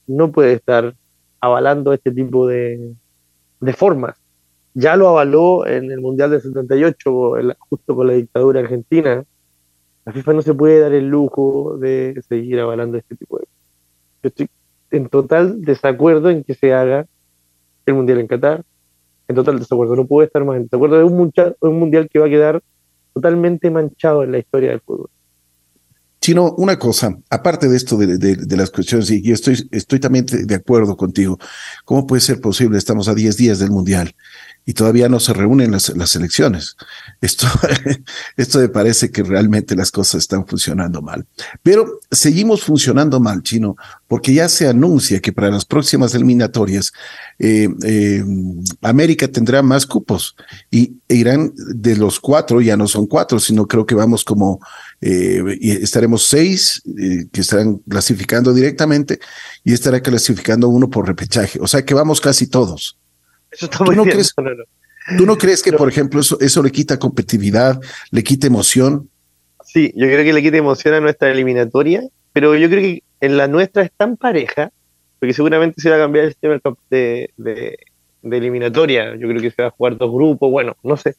no puede estar avalando este tipo de, de formas. Ya lo avaló en el Mundial del 78, justo con la dictadura argentina. La FIFA no se puede dar el lujo de seguir avalando este tipo de cosas. Yo estoy en total desacuerdo en que se haga el Mundial en Qatar. En total desacuerdo. No puedo estar más en desacuerdo. Es un un mundial que va a quedar totalmente manchado en la historia del fútbol.
Sino una cosa, aparte de esto de, las cuestiones, y estoy, estoy también de acuerdo contigo, ¿cómo puede ser posible? Estamos a 10 días del Mundial y todavía no se reúnen las, las elecciones. Esto, esto me parece que realmente las cosas están funcionando mal. Pero seguimos funcionando mal, Chino, porque ya se anuncia que para las próximas eliminatorias eh, eh, América tendrá más cupos y irán de los cuatro, ya no son cuatro, sino creo que vamos como, eh, y estaremos seis que estarán clasificando directamente y estará clasificando uno por repechaje. O sea que vamos casi todos. ¿Tú no, crees, ¿Tú no crees que, por ejemplo, eso, eso le quita competitividad, le quita emoción?
Sí, yo creo que le quita emoción a nuestra eliminatoria, pero yo creo que en la nuestra es tan pareja, porque seguramente se va a cambiar el sistema de, de, eliminatoria. Yo creo que se va a jugar dos grupos, bueno, no sé.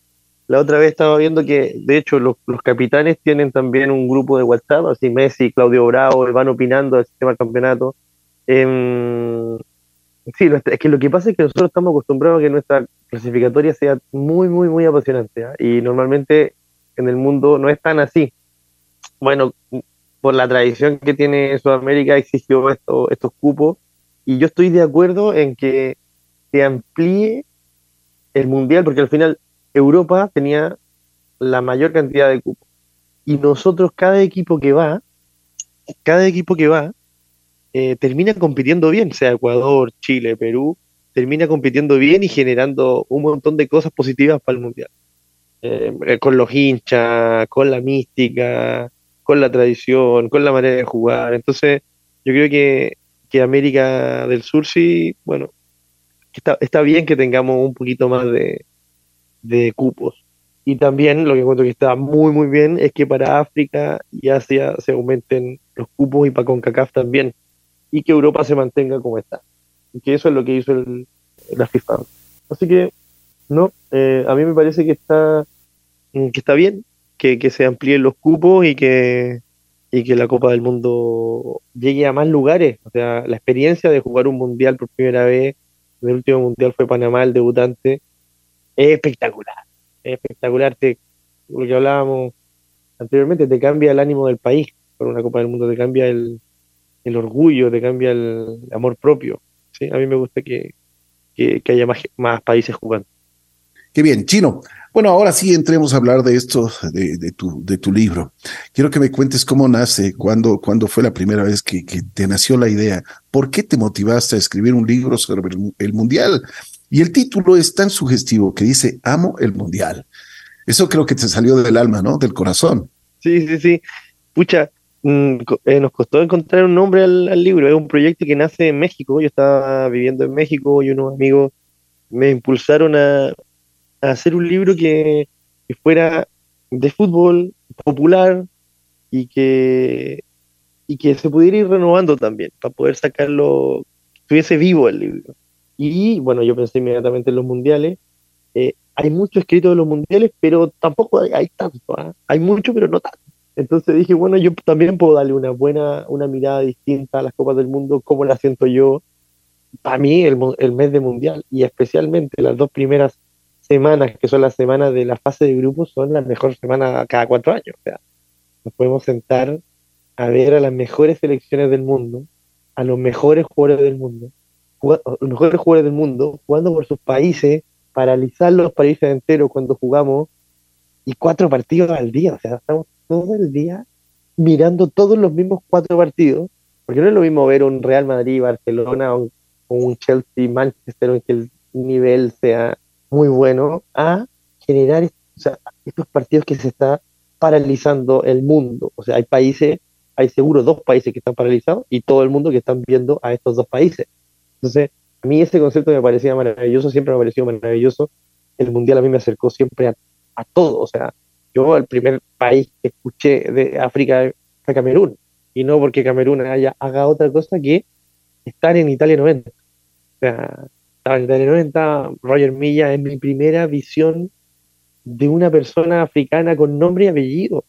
La otra vez estaba viendo que, de hecho, los, capitanes tienen también un grupo de WhatsApp, así Messi, Claudio Bravo, van opinando del sistema campeonato. Eh, Sí, es que lo que pasa es que nosotros estamos acostumbrados a que nuestra clasificatoria sea muy, muy, muy apasionante. ¿ah? Y normalmente en el mundo no es tan así. Bueno, por la tradición que tiene Sudamérica exigió esto, estos cupos. Y yo estoy de acuerdo en que se amplíe el mundial, porque al final Europa tenía la mayor cantidad de cupos. Y nosotros, cada equipo que va, cada equipo que va, eh, termina compitiendo bien, sea Ecuador, Chile, Perú, termina compitiendo bien y generando un montón de cosas positivas para el Mundial. Eh, con los hinchas, con la mística, con la tradición, con la manera de jugar. Entonces, yo creo que, que América del Sur sí, bueno, está, está bien que tengamos un poquito más de, de cupos. Y también lo que encuentro que está muy, muy bien es que para África y Asia se aumenten los cupos y para CONCACAF también y que Europa se mantenga como está. Y que eso es lo que hizo el, la FIFA. Así que, no, eh, a mí me parece que está, mm, que está bien que, que se amplíen los cupos y que, y que la Copa del Mundo llegue a más lugares. O sea, la experiencia de jugar un mundial por primera vez, el último mundial fue Panamá, el debutante, es espectacular. Es espectacular. Te, lo que hablábamos anteriormente, te cambia el ánimo del país por una Copa del Mundo, te cambia el, el orgullo, te cambia el amor propio. ¿sí? A mí me gusta que, haya más, más países jugando.
Qué bien, Chino. Bueno, ahora sí entremos a hablar de esto, de, tu, de tu libro. Quiero que me cuentes cómo nace, cuándo, cuándo fue la primera vez que, te nació la idea, por qué te motivaste a escribir un libro sobre el, Mundial. Y el título es tan sugestivo que dice, amo el Mundial. Eso creo que te salió del alma, ¿no? Del corazón.
Sí, sí, sí. Pucha, Mm, eh, nos costó encontrar un nombre al, libro. Es un proyecto que nace en México. Yo estaba viviendo en México y unos amigos me impulsaron a, hacer un libro que, fuera de fútbol popular y que, y que se pudiera ir renovando también para poder sacarlo, estuviese vivo el libro. Y bueno, yo pensé inmediatamente en los mundiales. Eh, hay mucho escrito de los mundiales, pero tampoco hay, tanto. ¿ah? Hay mucho, pero no tanto. Entonces dije, bueno, yo también puedo darle una buena, una mirada distinta a las Copas del Mundo, como la siento yo. Para mí, el, el mes de Mundial, y especialmente las dos primeras semanas, que son las semanas de la fase de grupos, son las mejores semanas cada cuatro años. Nos podemos sentar a ver a las mejores selecciones del mundo, a los mejores jugadores del mundo, los mejores jugadores del mundo, jugando por sus países, paralizar los países enteros cuando jugamos, y cuatro partidos al día. O sea, estamos todo el día mirando todos los mismos cuatro partidos, porque no es lo mismo ver un Real Madrid, Barcelona o, un Chelsea, Manchester, en que el nivel sea muy bueno, a generar estos partidos que se está paralizando el mundo. O sea, hay países, hay seguro dos países que están paralizados y todo el mundo que están viendo a estos dos países. Entonces, a mí ese concepto me parecía maravilloso, siempre me ha parecido maravilloso. El mundial a mí me acercó siempre a, a todo, o sea, yo el primer país que escuché de África fue Camerún, y no porque Camerún haya, haga otra cosa que estar en Italia 90. O sea, estaba en Italia 90, Roger Milla es mi primera visión de una persona africana con nombre y apellido.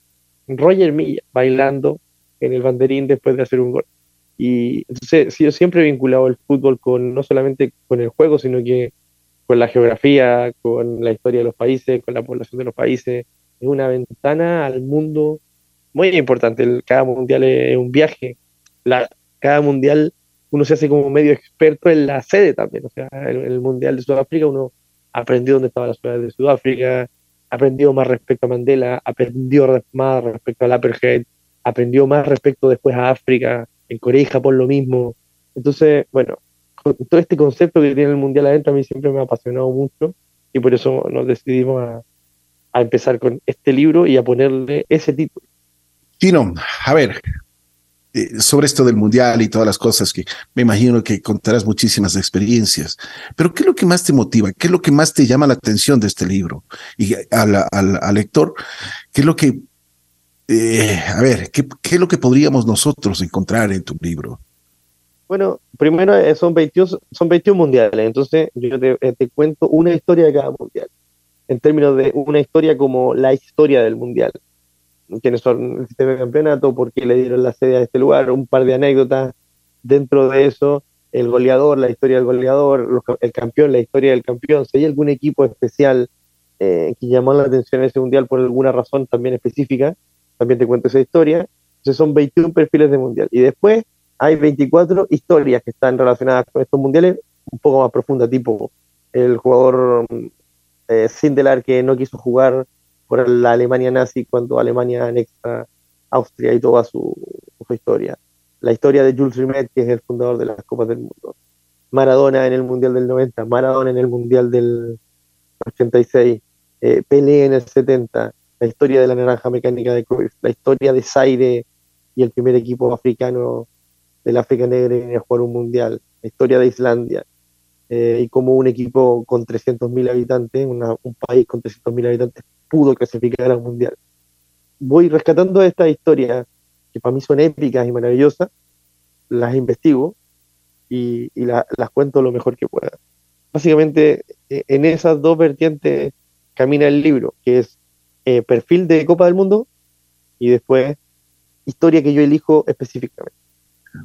Roger Milla, bailando en el banderín después de hacer un gol. Y entonces yo siempre he vinculado el fútbol con no solamente con el juego, sino que con la geografía, con la historia de los países, con la población de los países, es una ventana al mundo muy importante. cada mundial es un viaje. La, cada mundial uno se hace como medio experto en la sede también. O sea, el, mundial de Sudáfrica uno aprendió dónde estaba la ciudad de Sudáfrica, aprendió más respecto a Mandela, aprendió más respecto al apartheid, aprendió más respecto después a África, en Corea y Japón lo mismo. Entonces, bueno, todo este concepto que tiene el mundial adentro a mí siempre me ha apasionado mucho y por eso nos decidimos a, empezar con este libro y a ponerle ese título.
Tino, a ver, eh, sobre esto del mundial y todas las cosas que me imagino que contarás muchísimas experiencias, pero ¿qué es lo que más te motiva? ¿Qué es lo que más te llama la atención de este libro? Y al, al, lector, ¿qué es lo que, eh, a ver, ¿qué, ¿qué, es lo que podríamos nosotros encontrar en tu libro?
Bueno, primero eh, son 21, son 21 mundiales, entonces yo te, te cuento una historia de cada mundial, en términos de una historia como la historia del mundial. Quiénes son el sistema de campeonato, por qué le dieron la sede a este lugar, un par de anécdotas. Dentro de eso, el goleador, la historia del goleador, el campeón, la historia del campeón, si hay algún equipo especial eh, que llamó la atención en ese mundial por alguna razón también específica, también te cuento esa historia. Entonces son 21 perfiles de mundial. Y después hay 24 historias que están relacionadas con estos mundiales un poco más profundas, tipo el jugador eh, Sindelar que no quiso jugar por la Alemania nazi cuando Alemania anexa Austria y toda su, historia. La historia de Jules Rimet, que es el fundador de las Copas del Mundo. Maradona en el Mundial del 90, Maradona en el Mundial del 86, eh, Pelé en el 70, la historia de la naranja mecánica de Cruyff, la historia de Zaire y el primer equipo africano del África Negra en jugar un mundial, la historia de Islandia, eh, y como un equipo con 300.000 habitantes, un país con 300.000 habitantes, pudo clasificar al mundial. Voy rescatando estas historias que para mí son épicas y maravillosas, las investigo y, las cuento lo mejor que pueda. Básicamente, e, en esas dos vertientes camina el libro, que es eh, perfil de Copa del Mundo y después historia que yo elijo específicamente.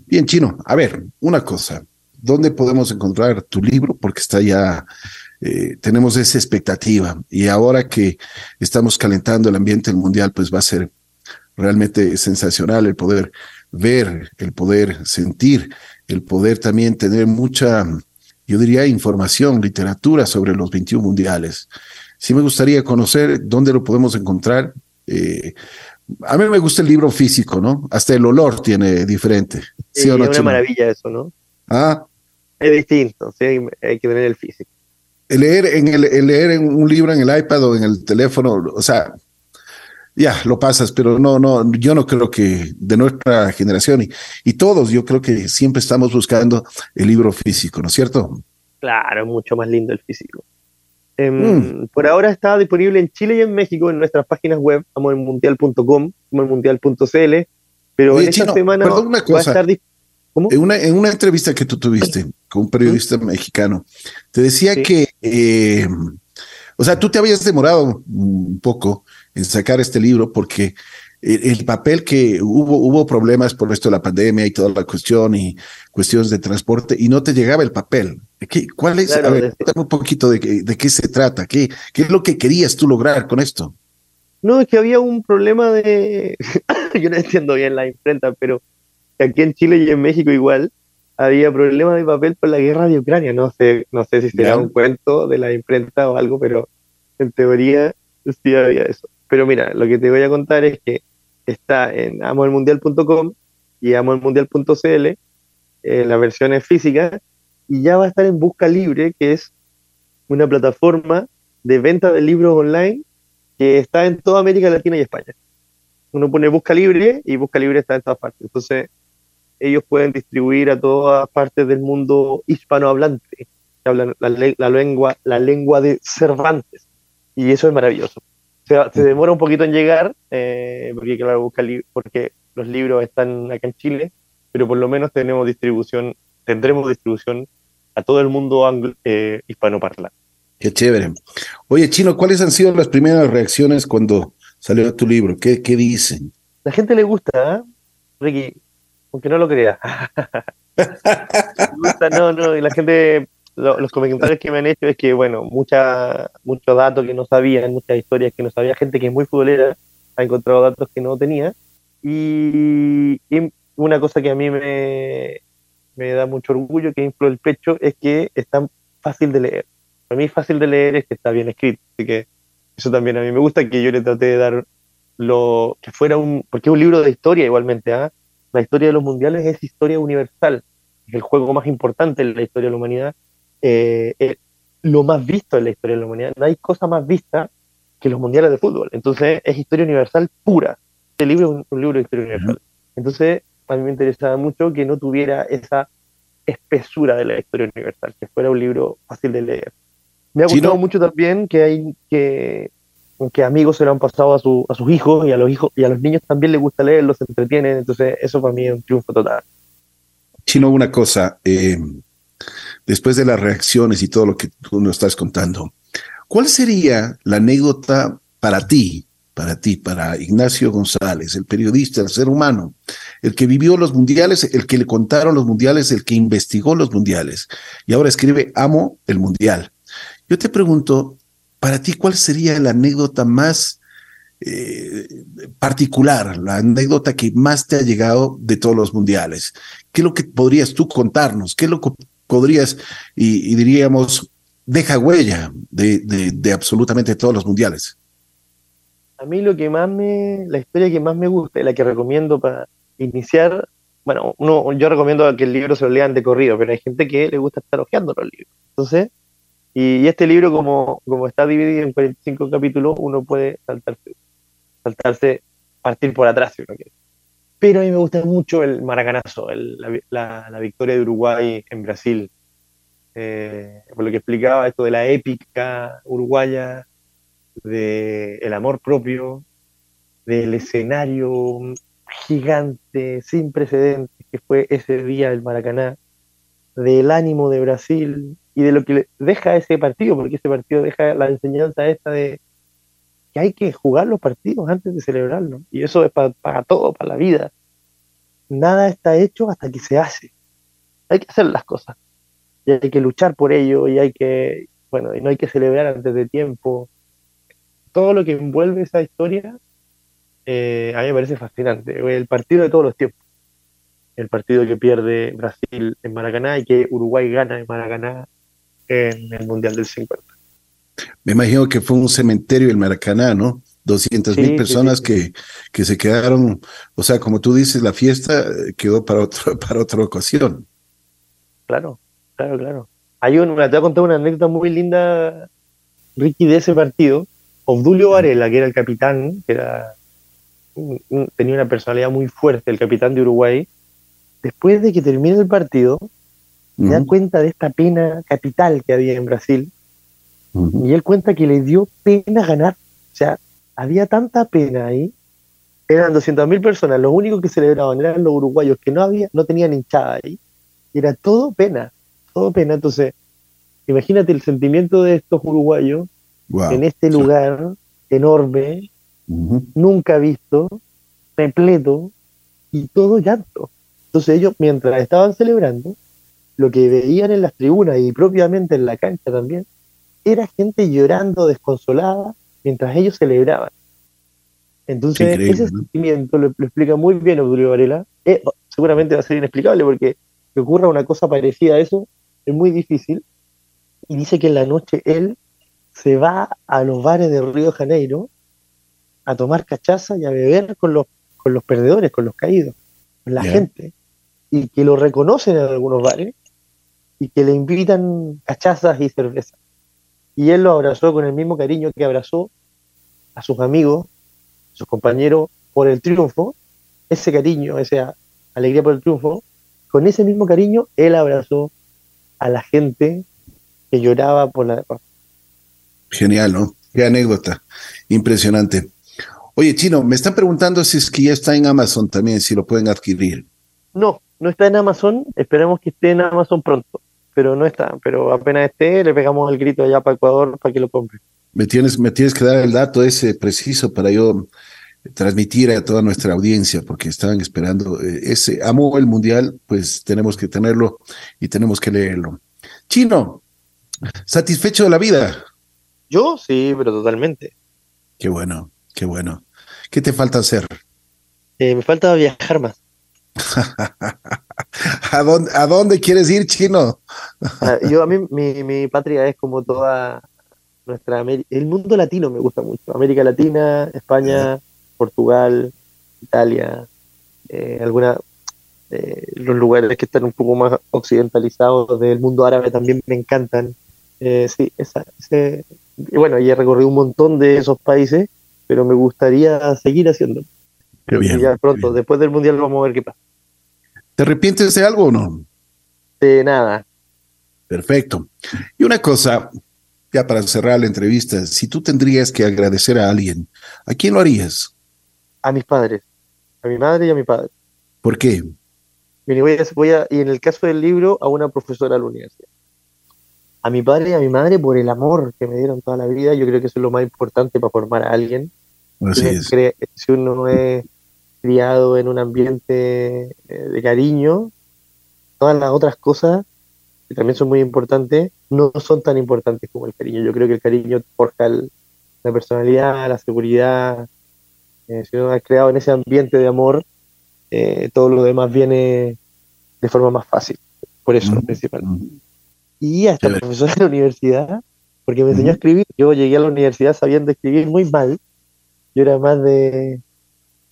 Bien, Chino, a ver, una cosa. ¿Dónde podemos encontrar tu libro? Porque está ya eh, tenemos esa expectativa y ahora que estamos calentando el ambiente del mundial, pues va a ser realmente sensacional el poder ver, el poder sentir, el poder también tener mucha, yo diría, información, literatura sobre los 21 mundiales. Sí me gustaría conocer dónde lo podemos encontrar. Eh, a mí me gusta el libro físico, ¿no? Hasta el olor tiene diferente.
¿Sí, Es una maravilla eso, ¿no?
Ah.
Es distinto, sí, hay que tener el físico
leer en el, leer en un libro en el iPad o en el teléfono, o sea, ya lo pasas, pero no, no, yo no creo que de nuestra generación y, y todos, yo creo que siempre estamos buscando el libro físico, ¿no es cierto?
Claro, mucho más lindo el físico. Em, mm. Por ahora está disponible en Chile y en México en nuestras páginas web, mundial.com, mundial.cl, pero en esta semana
va a estar disponible en una, en una entrevista que tú tuviste con un periodista mexicano, te decía que, eh, o sea, tú te habías demorado un poco en sacar este libro porque el, papel que hubo, hubo problemas por esto de la pandemia y toda la cuestión y cuestiones de transporte y no te llegaba el papel. ¿Qué, ¿Cuál es? a ver, un poquito de, de, qué se trata, ¿Qué, qué es lo que querías tú lograr con esto.
No, es que había un problema de, yo no entiendo bien la imprenta, pero aquí en Chile y en México igual había problemas de papel por la guerra de Ucrania. No sé, no sé si será un cuento de la imprenta o algo, pero en teoría sí había eso. Pero mira, lo que te voy a contar es que está en amormundial.com y amormundial.cl, en las versiones físicas, y ya va a estar en Busca Libre, que es una plataforma de venta de libros online que está en toda América Latina y España. Uno pone Busca Libre y Busca Libre está en todas partes. Entonces, ellos pueden distribuir a todas partes del mundo hispanohablante, que hablan la, lengua, la lengua de Cervantes. Y eso es maravilloso. O sea, se demora un poquito en llegar, eh, porque, claro, busca porque los libros están acá en Chile, pero por lo menos tenemos distribución, tendremos distribución a todo el mundo anglo, eh, hispanoparlante.
Qué chévere. Oye, Chino, ¿cuáles han sido las primeras reacciones cuando salió tu libro? ¿Qué, qué dicen?
La gente le gusta, ¿eh? Ricky aunque no lo crea. no, no, y la gente los comentarios que me han hecho es que, bueno, mucha, muchos datos que no sabían, muchas historias que no sabía, gente que es muy futbolera ha encontrado datos que no tenía. Y, una cosa que a mí me, me da mucho orgullo, que infló el pecho, es que es tan fácil de leer. Para mí fácil de leer es que está bien escrito. Así que eso también a mí me gusta, que yo le traté de dar lo que fuera un, porque es un libro de historia igualmente, ¿ah? La historia de los mundiales es historia universal, es el juego más importante en la historia de la humanidad, eh, lo más visto en la historia de la humanidad. No hay cosa más vista que los mundiales de fútbol. Entonces es historia universal pura. Este libro es un, libro de historia universal. Entonces a mí me interesaba mucho que no tuviera esa espesura de la historia universal, que fuera un libro fácil de leer. Me ha gustado mucho también que hay que que amigos se lo han pasado a, su, a sus hijos y a los hijos y a los niños también les gusta leerlo, se entretienen, entonces eso para mí es un triunfo total.
Chino, una cosa, eh, después de las reacciones y todo lo que tú nos estás contando, ¿cuál sería la anécdota para ti, para ti, para Ignacio González, el periodista, el ser humano, el que vivió los mundiales, el que le contaron los mundiales, el que investigó los mundiales y ahora escribe Amo el Mundial? Yo te pregunto, para ti, ¿cuál sería la anécdota más eh, particular, la anécdota que más te ha llegado de todos los mundiales? ¿Qué es lo que podrías tú contarnos? ¿Qué es lo que podrías, y, diríamos, deja huella de, absolutamente todos los mundiales?
A mí lo que más me, la historia que más me gusta y la que recomiendo para iniciar, bueno, uno, yo recomiendo que el libro se lo lean de corrido, pero hay gente que le gusta estar hojeando los libros. Entonces, y, este libro, como, como está dividido en 45 capítulos, uno puede saltarse, saltarse, partir por atrás si uno quiere. Pero a mí me gusta mucho el maracanazo, la, la, victoria de Uruguay en Brasil. Eh, por lo que explicaba esto de la épica uruguaya, del el amor propio, del escenario gigante, sin precedentes, que fue ese día del Maracaná, del ánimo de Brasil, y de lo que deja ese partido, porque ese partido deja la enseñanza esta de que hay que jugar los partidos antes de celebrarlos. Y eso es para, todo, para la vida. Nada está hecho hasta que se hace. Hay que hacer las cosas. Y hay que luchar por ello, y hay que, bueno, y no hay que celebrar antes de tiempo. Todo lo que envuelve esa historia, eh, a mí me parece fascinante. El partido de todos los tiempos. El partido que pierde Brasil en Maracaná y que Uruguay gana en Maracaná en el Mundial del 50.
Me imagino que fue un cementerio el Maracaná, ¿no? 200 mil personas Que, que se quedaron, o sea, como tú dices, la fiesta eh, quedó para, otro, para otra ocasión.
Claro, claro, claro. Hay un, te voy a contar una anécdota muy linda, Ricky, de ese partido. Obdulio Varela, que era el capitán, que era tenía una personalidad muy fuerte, el capitán de Uruguay, después de que termine el partido, se dan cuenta de esta pena capital que había en Brasil. Y él cuenta que le dio pena ganar. O sea, había tanta pena ahí. Eran 200.000 personas. Los únicos que celebraban eran los uruguayos que no había, no tenían hinchada ahí. Era todo pena, todo pena. Entonces, imagínate el sentimiento de estos uruguayos en este lugar enorme, nunca visto, repleto y todo llanto. Entonces ellos, mientras estaban celebrando, lo que veían en las tribunas y propiamente en la cancha también, era gente llorando desconsolada mientras ellos celebraban. Entonces, ese sentimiento lo, explica muy bien Obdulio Varela. Eh, seguramente va a ser inexplicable porque que ocurra una cosa parecida a eso es muy difícil. Y dice que en la noche él se va a los bares de Río de Janeiro a tomar cachaza y a beber con los, con los perdedores, con los caídos, con la gente. Y que lo reconocen en algunos bares y que le invitan cachazas y cerveza. Y él lo abrazó con el mismo cariño que abrazó a sus amigos, sus compañeros por el triunfo, ese cariño, esa alegría por el triunfo, con ese mismo cariño él abrazó a la gente que lloraba por la
Genial, ¿no? Qué anécdota. Impresionante. Oye, Chino, me están preguntando si es que ya está en Amazon también, si lo pueden adquirir.
No, no está en Amazon, esperemos que esté en Amazon pronto, pero no está, pero apenas esté le pegamos el grito allá para Ecuador para que lo compre.
Me tienes, me tienes que dar el dato ese preciso para yo transmitir a toda nuestra audiencia, porque estaban esperando eh, ese amo el mundial, pues tenemos que tenerlo y tenemos que leerlo. Chino, ¿Satisfecho de la vida?
Yo sí, pero totalmente.
Qué bueno, qué bueno. ¿Qué te falta hacer?
Eh, me falta viajar más.
¿A, dónde, ¿A dónde quieres ir, chino?
Ah, yo a mí mi, mi patria es como toda nuestra América. El mundo latino me gusta mucho. América Latina, España, Portugal, Italia, eh, alguna eh, los lugares que están un poco más occidentalizados del mundo árabe también me encantan. Eh, sí, esa, ese, y bueno, ya he recorrido un montón de esos países, pero me gustaría seguir haciéndolo.
Qué bien,
y ya pronto,
bien.
después del mundial vamos a ver qué pasa.
¿Te arrepientes de algo o no?
De nada.
Perfecto. Y una cosa, ya para cerrar la entrevista, si tú tendrías que agradecer a alguien, ¿a quién lo harías?
A mis padres, a mi madre y a mi padre.
¿Por qué?
Mira, voy a- voy a- y en el caso del libro, a una profesora de la universidad. A mi padre y a mi madre por el amor que me dieron toda la vida. Yo creo que eso es lo más importante para formar a alguien.
Así
Tiene
es.
que si uno es criado en un ambiente eh, de cariño, todas las otras cosas, que también son muy importantes, no son tan importantes como el cariño. Yo creo que el cariño forja el- la personalidad, la seguridad. Eh, si uno es creado en ese ambiente de amor, eh, todo lo demás viene de forma más fácil. Por eso,
Mm.
principalmente. Y a esta
Chévere.
profesora de la universidad, porque me enseñó a
Ujú.
escribir. Yo llegué a la universidad sabiendo escribir muy mal. Yo era más de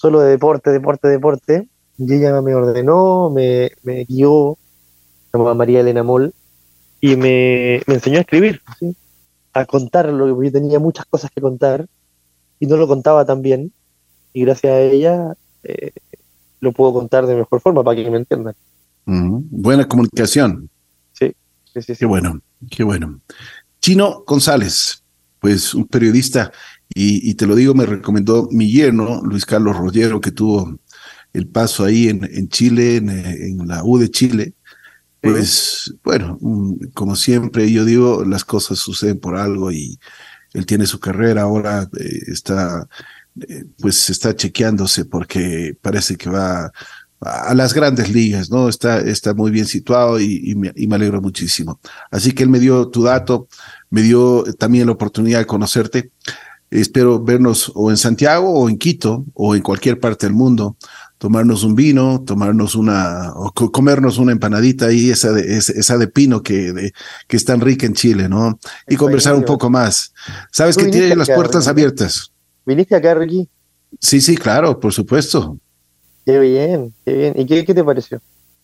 solo de deporte, deporte, deporte. Y ella me ordenó, me, me guió, se llamaba María Elena Moll, y me, me enseñó a escribir, ¿sí? a contar lo que yo tenía muchas cosas que contar y no lo contaba tan bien. Y gracias a ella eh, lo puedo contar de mejor forma para que me entiendan.
Ujú. Buena comunicación.
Sí, sí, sí.
Qué bueno, qué bueno. Chino González, pues un periodista, y, y te lo digo, me recomendó mi yerno, Luis Carlos Rollero, que tuvo el paso ahí en, en Chile, en, en la U de Chile. Pues bueno, mm, como siempre yo digo, las cosas suceden por algo y él tiene su carrera, ahora eh, está, eh, pues está chequeándose porque parece que va a las grandes ligas, ¿no? Está, está muy bien situado y, y me, y me alegro muchísimo. Así que él me dio tu dato, me dio también la oportunidad de conocerte. Espero vernos o en Santiago o en Quito o en cualquier parte del mundo, tomarnos un vino, tomarnos una, o co- comernos una empanadita ahí, esa de, esa, de pino que, de, que es tan rica en Chile, ¿no? Y conversar un poco más. Sabes que tiene las
acá,
puertas abiertas.
¿Viniste acá, Ricky?
Sí, sí, claro, por supuesto.
Qué bien, qué bien. ¿Y qué, qué te pareció?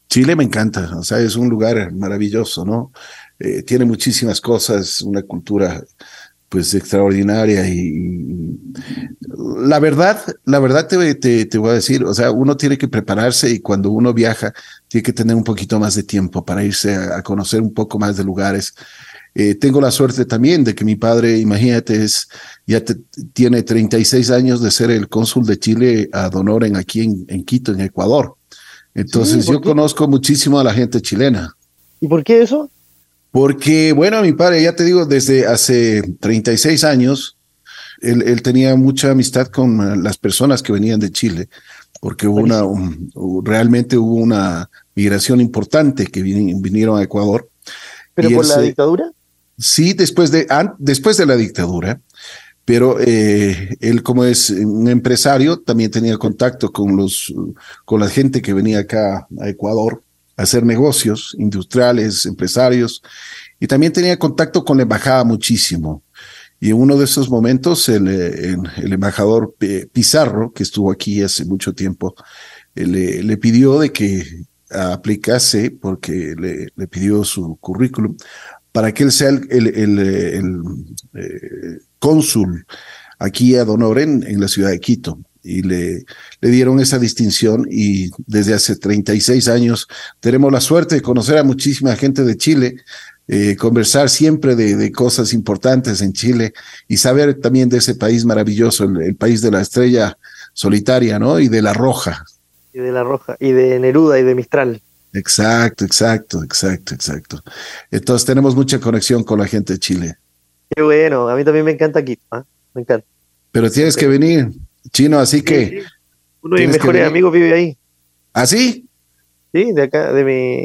Chile me encanta, o sea, es un lugar maravilloso, ¿no? Eh, tiene muchísimas cosas, una cultura pues extraordinaria y, la verdad, la verdad te, te, te voy a decir, o sea, uno tiene que prepararse y cuando uno viaja tiene que tener un poquito más de tiempo para irse a, a conocer un poco más de lugares. Eh, tengo la suerte también de que mi padre, imagínate, es, ya te- tiene 36 años de ser el cónsul de Chile a Donoren aquí en, en Quito, en Ecuador. Entonces
¿por
yo conozco muchísimo a la gente chilena.
¿Y por qué eso?
Porque, bueno, mi padre, ya te digo, desde hace 36 años, él, él tenía mucha amistad con las personas que venían de Chile, porque hubo una, un- realmente hubo una migración importante que vin- vinieron a Ecuador.
¿Pero por
él
la dictadura?
Sí, después de, an- después de la dictadura, pero eh, él como es un empresario, también tenía contacto con los, con la gente que venía acá a Ecuador hacer negocios industriales, empresarios, y también tenía contacto con la embajada muchísimo. Y en uno de esos momentos, el, eh, embajador P- Pizarro, que estuvo aquí hace mucho tiempo, eh, le, pidió de que aplicase, porque le, pidió su currículum, para que él sea el, el, eh, eh, cónsul aquí a Donoren en la ciudad de Quito. Y le, le dieron esa distinción y desde hace 36 años tenemos la suerte de conocer a muchísima gente de Chile, eh, conversar siempre de, de cosas importantes en Chile y saber también de ese país maravilloso, el, el país de la estrella solitaria, ¿no? Y de la roja.
Y de La Roja, y de Neruda y de Mistral.
Exacto, exacto, exacto, exacto. Entonces tenemos mucha conexión con la gente de Chile.
Qué bueno, a mí también me encanta Quito, ¿ah? me encanta.
Pero tienes que venir, chino, así que,
Sí. Uno de mis mejores amigos vive ahí,
¿así?
sí, de acá, de mi,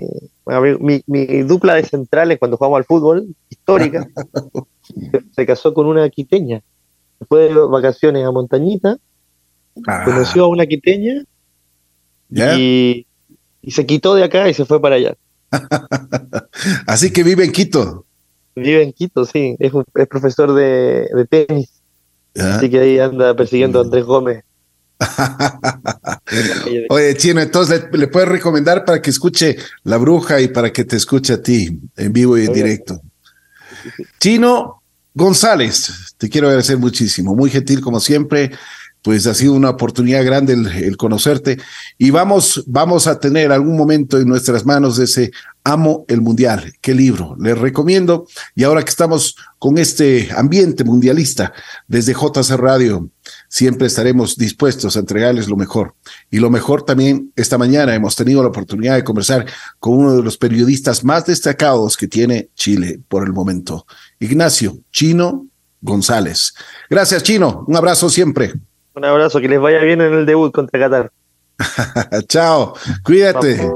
mi, mi, dupla de centrales cuando jugamos al fútbol, histórica, se casó con una quiteña. Después de vacaciones a Montañita, ah. conoció a una quiteña y, se quitó de acá y se fue para allá.
Así que vive en Quito.
Vive en Quito, sí. Es, es profesor de, tenis. Así que ahí anda persiguiendo a Andrés Gómez.
Oye, Chino, entonces le, puedes recomendar para que escuche La Bruja y para que te escuche a ti en vivo y en directo. Chino González, te quiero agradecer muchísimo, muy gentil como siempre. Pues ha sido una oportunidad grande el, conocerte. Y vamos, vamos a tener algún momento en nuestras manos ese Amo el Mundial. Qué libro, les recomiendo. Y ahora que estamos con este ambiente mundialista desde JC Radio, siempre estaremos dispuestos a entregarles lo mejor. Y lo mejor también esta mañana hemos tenido la oportunidad de conversar con uno de los periodistas más destacados que tiene Chile por el momento, Ignacio Chino González. Gracias, Chino. Un abrazo siempre.
Un abrazo, que les vaya bien en el debut contra Qatar.
Chao, cuídate.